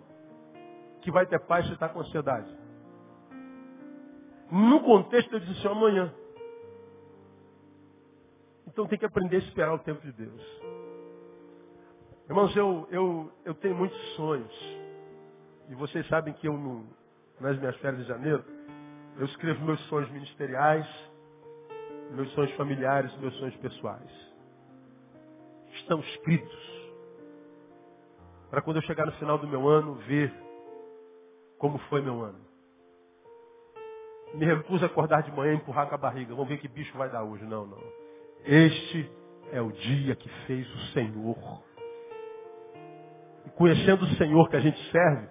que vai ter paz se está com ansiedade? No contexto, eu disse assim, amanhã. Então tem que aprender a esperar o tempo de Deus. Irmãos, eu, eu, eu tenho muitos sonhos. E vocês sabem que eu, no, nas minhas férias de janeiro, eu escrevo meus sonhos ministeriais, meus sonhos familiares, meus sonhos pessoais. Estão escritos. Para quando eu chegar no final do meu ano, ver como foi meu ano. Me recuso a acordar de manhã e empurrar com a barriga. Vamos ver que bicho vai dar hoje. Não, não. Este é o dia que fez o Senhor. E conhecendo o Senhor que a gente serve,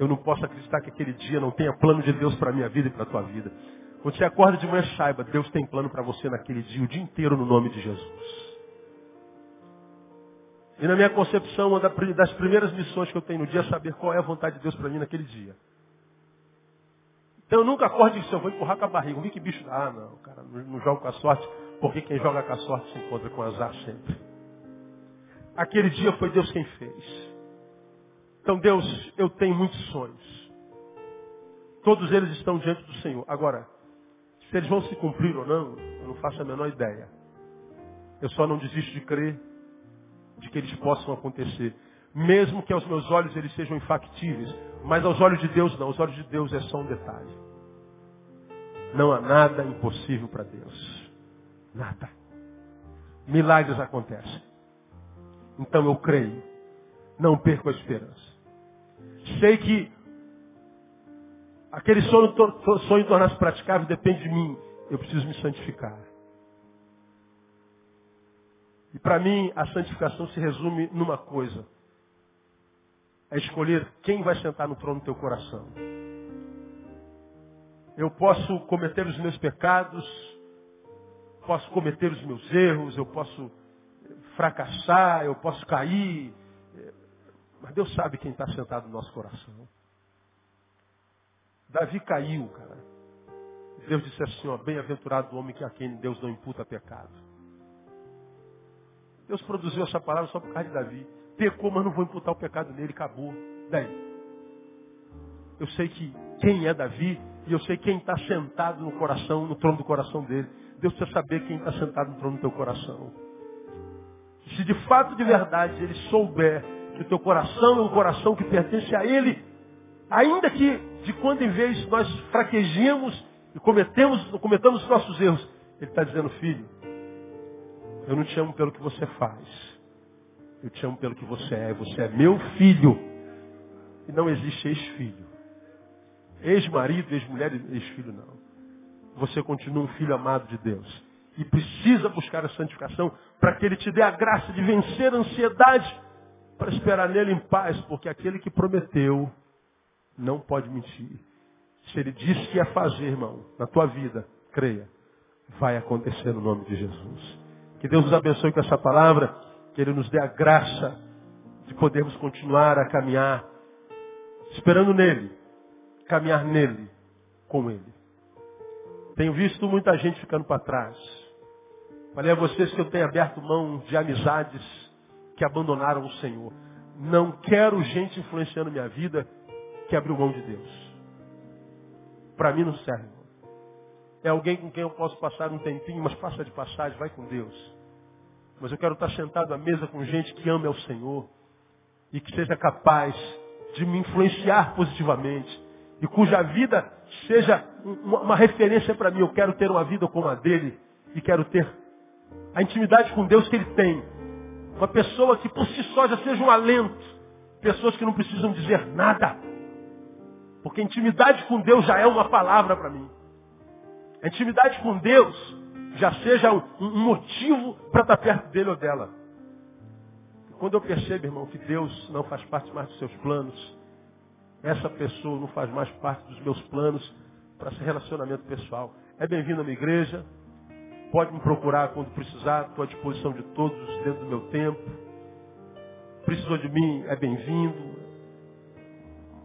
eu não posso acreditar que aquele dia não tenha plano de Deus para a minha vida e para a tua vida. Quando você acorda de manhã, saiba, Deus tem plano para você naquele dia, o dia inteiro, no nome de Jesus. E na minha concepção, uma das primeiras missões que eu tenho no dia é saber qual é a vontade de Deus para mim naquele dia. Então eu nunca acordo e digo, eu vou empurrar com a barriga. Vi que bicho. Ah, não, cara, não jogo com a sorte. Porque quem joga com a sorte se encontra com azar sempre. Aquele dia foi Deus quem fez. Então, Deus, eu tenho muitos sonhos. Todos eles estão diante do Senhor. Agora, se eles vão se cumprir ou não, eu não faço a menor ideia. Eu só não desisto de crer de que eles possam acontecer. Mesmo que aos meus olhos eles sejam infactíveis. Mas aos olhos de Deus não. Aos olhos de Deus é só um detalhe. Não há nada impossível para Deus. Nada. Milagres acontecem. Então eu creio. Não perco a esperança. Sei que aquele sonho, sonho tornar-se praticável depende de mim. Eu preciso me santificar. E para mim, a santificação se resume numa coisa. É escolher quem vai sentar no trono do teu coração. Eu posso cometer os meus pecados, posso cometer os meus erros, eu posso fracassar, eu posso cair. Mas Deus sabe quem está sentado no nosso coração. Davi caiu, cara. Deus disse assim, ó, bem-aventurado o homem que a quem Deus não imputa pecado. Deus produziu essa palavra só por causa de Davi. Pecou, mas não vou imputar o pecado nele, acabou. Daí. Eu sei que quem é Davi e eu sei quem está sentado no coração, no trono do coração dele. Deus precisa saber quem está sentado no trono do teu coração. Se de fato, de verdade, ele souber que o teu coração é um coração que pertence a ele, Ainda que de quando em vez nós fraquejemos e cometemos, cometamos nossos erros, ele está dizendo, filho, eu não te amo pelo que você faz. Eu te amo pelo que você é. Você é meu filho. E não existe ex-filho. Ex-marido, ex-mulher, ex-filho não. Você continua um filho amado de Deus. E precisa buscar a santificação para que Ele te dê a graça de vencer a ansiedade para esperar nele em paz, porque aquele que prometeu não pode mentir. Se ele disse que ia fazer, irmão, na tua vida, creia, vai acontecer no nome de Jesus. Que Deus nos abençoe com essa palavra, que Ele nos dê a graça de podermos continuar a caminhar, esperando nele, caminhar nele, com Ele. Tenho visto muita gente ficando para trás. Falei a vocês que eu tenho aberto mão de amizades que abandonaram o Senhor. Não quero gente influenciando minha vida que abriu mão de Deus. Para mim não serve. É alguém com quem eu posso passar um tempinho, mas passa de passagem, vai com Deus. Mas eu quero estar sentado à mesa com gente que ama o Senhor e que seja capaz de me influenciar positivamente e cuja vida seja uma referência para mim. Eu quero ter uma vida como a dele e quero ter a intimidade com Deus que ele tem. Uma pessoa que por si só já seja um alento. Pessoas que não precisam dizer nada. Porque intimidade com Deus já é uma palavra para mim. A intimidade com Deus já seja um, motivo para estar perto dele ou dela. quando eu percebo, irmão, que Deus não faz parte mais dos seus planos, essa pessoa não faz mais parte dos meus planos para esse relacionamento pessoal. É bem-vindo à minha igreja, pode me procurar quando precisar, estou à disposição de todos dentro do meu tempo. Precisou de mim, é bem-vindo.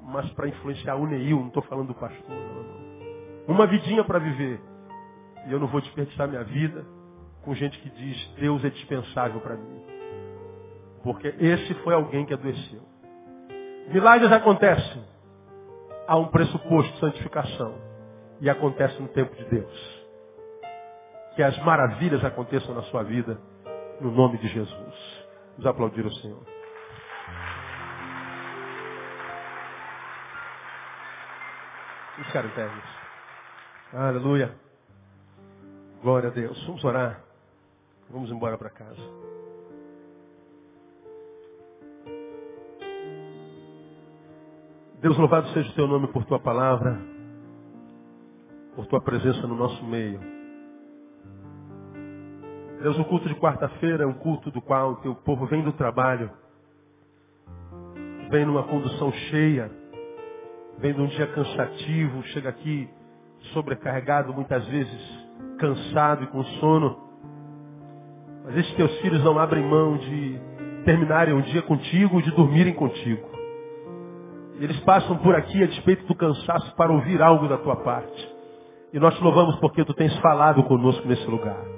Mas para influenciar o Neil, não estou falando do pastor, não. Uma vidinha para viver. E eu não vou desperdiçar minha vida com gente que diz Deus é dispensável para mim. Porque esse foi alguém que adoeceu. Milagres acontecem. Há um pressuposto de santificação. E acontece no tempo de Deus. Que as maravilhas aconteçam na sua vida. No nome de Jesus. Vamos aplaudir o Senhor. Pés. Aleluia. Glória a Deus. Vamos orar. Vamos embora para casa. Deus, louvado seja o teu nome por tua palavra, por tua presença no nosso meio. Deus, o culto de quarta-feira é um culto do qual o teu povo vem do trabalho, vem numa condução cheia, vem de um dia cansativo, chega aqui sobrecarregado, muitas vezes cansado e com sono. Mas esses teus filhos não abrem mão de terminarem um dia contigo, de dormirem contigo. Eles passam por aqui a despeito do cansaço para ouvir algo da tua parte. E nós te louvamos porque tu tens falado conosco nesse lugar.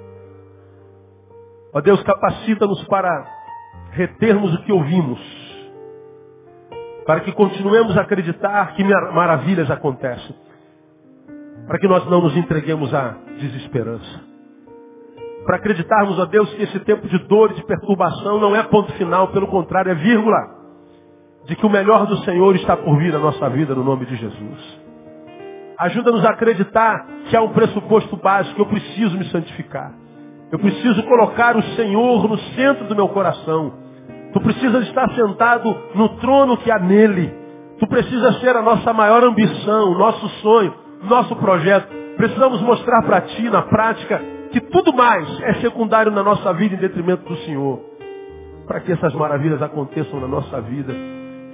Ó Deus, capacita-nos para retermos o que ouvimos. Para que continuemos a acreditar que maravilhas acontecem para que nós não nos entreguemos à desesperança. Para acreditarmos, ó Deus, que esse tempo de dor e de perturbação não é ponto final, pelo contrário, é vírgula. De que o melhor do Senhor está por vir na nossa vida, no nome de Jesus. Ajuda-nos a acreditar que há um pressuposto básico, eu preciso me santificar. Eu preciso colocar o Senhor no centro do meu coração. Tu precisas estar sentado no trono que há nele. Tu precisas ser a nossa maior ambição, nosso sonho nosso projeto. Precisamos mostrar para ti, na prática, que tudo mais é secundário na nossa vida em detrimento do Senhor. Para que essas maravilhas aconteçam na nossa vida.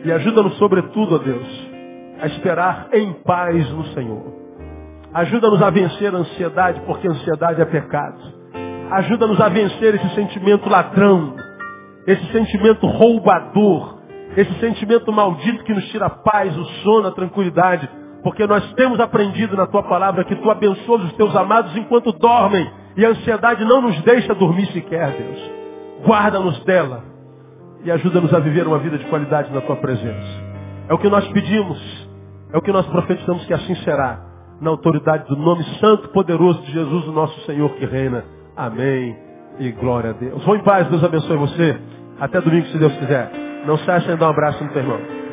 E ajuda-nos, sobretudo, ó Deus, a esperar em paz no Senhor. Ajuda-nos a vencer a ansiedade, porque a ansiedade é pecado. Ajuda-nos a vencer esse sentimento ladrão, esse sentimento roubador, esse sentimento maldito que nos tira a paz, o sono, a tranquilidade, porque nós temos aprendido na tua palavra que tu abençoas os teus amados enquanto dormem. E a ansiedade não nos deixa dormir sequer, Deus. Guarda-nos dela. E ajuda-nos a viver uma vida de qualidade na tua presença. É o que nós pedimos. É o que nós profetizamos que assim será. Na autoridade do nome santo, poderoso de Jesus, o nosso Senhor que reina. Amém. E glória a Deus. Vou em paz, Deus abençoe você. Até domingo, se Deus quiser. Não saia sem dar um abraço no teu irmão.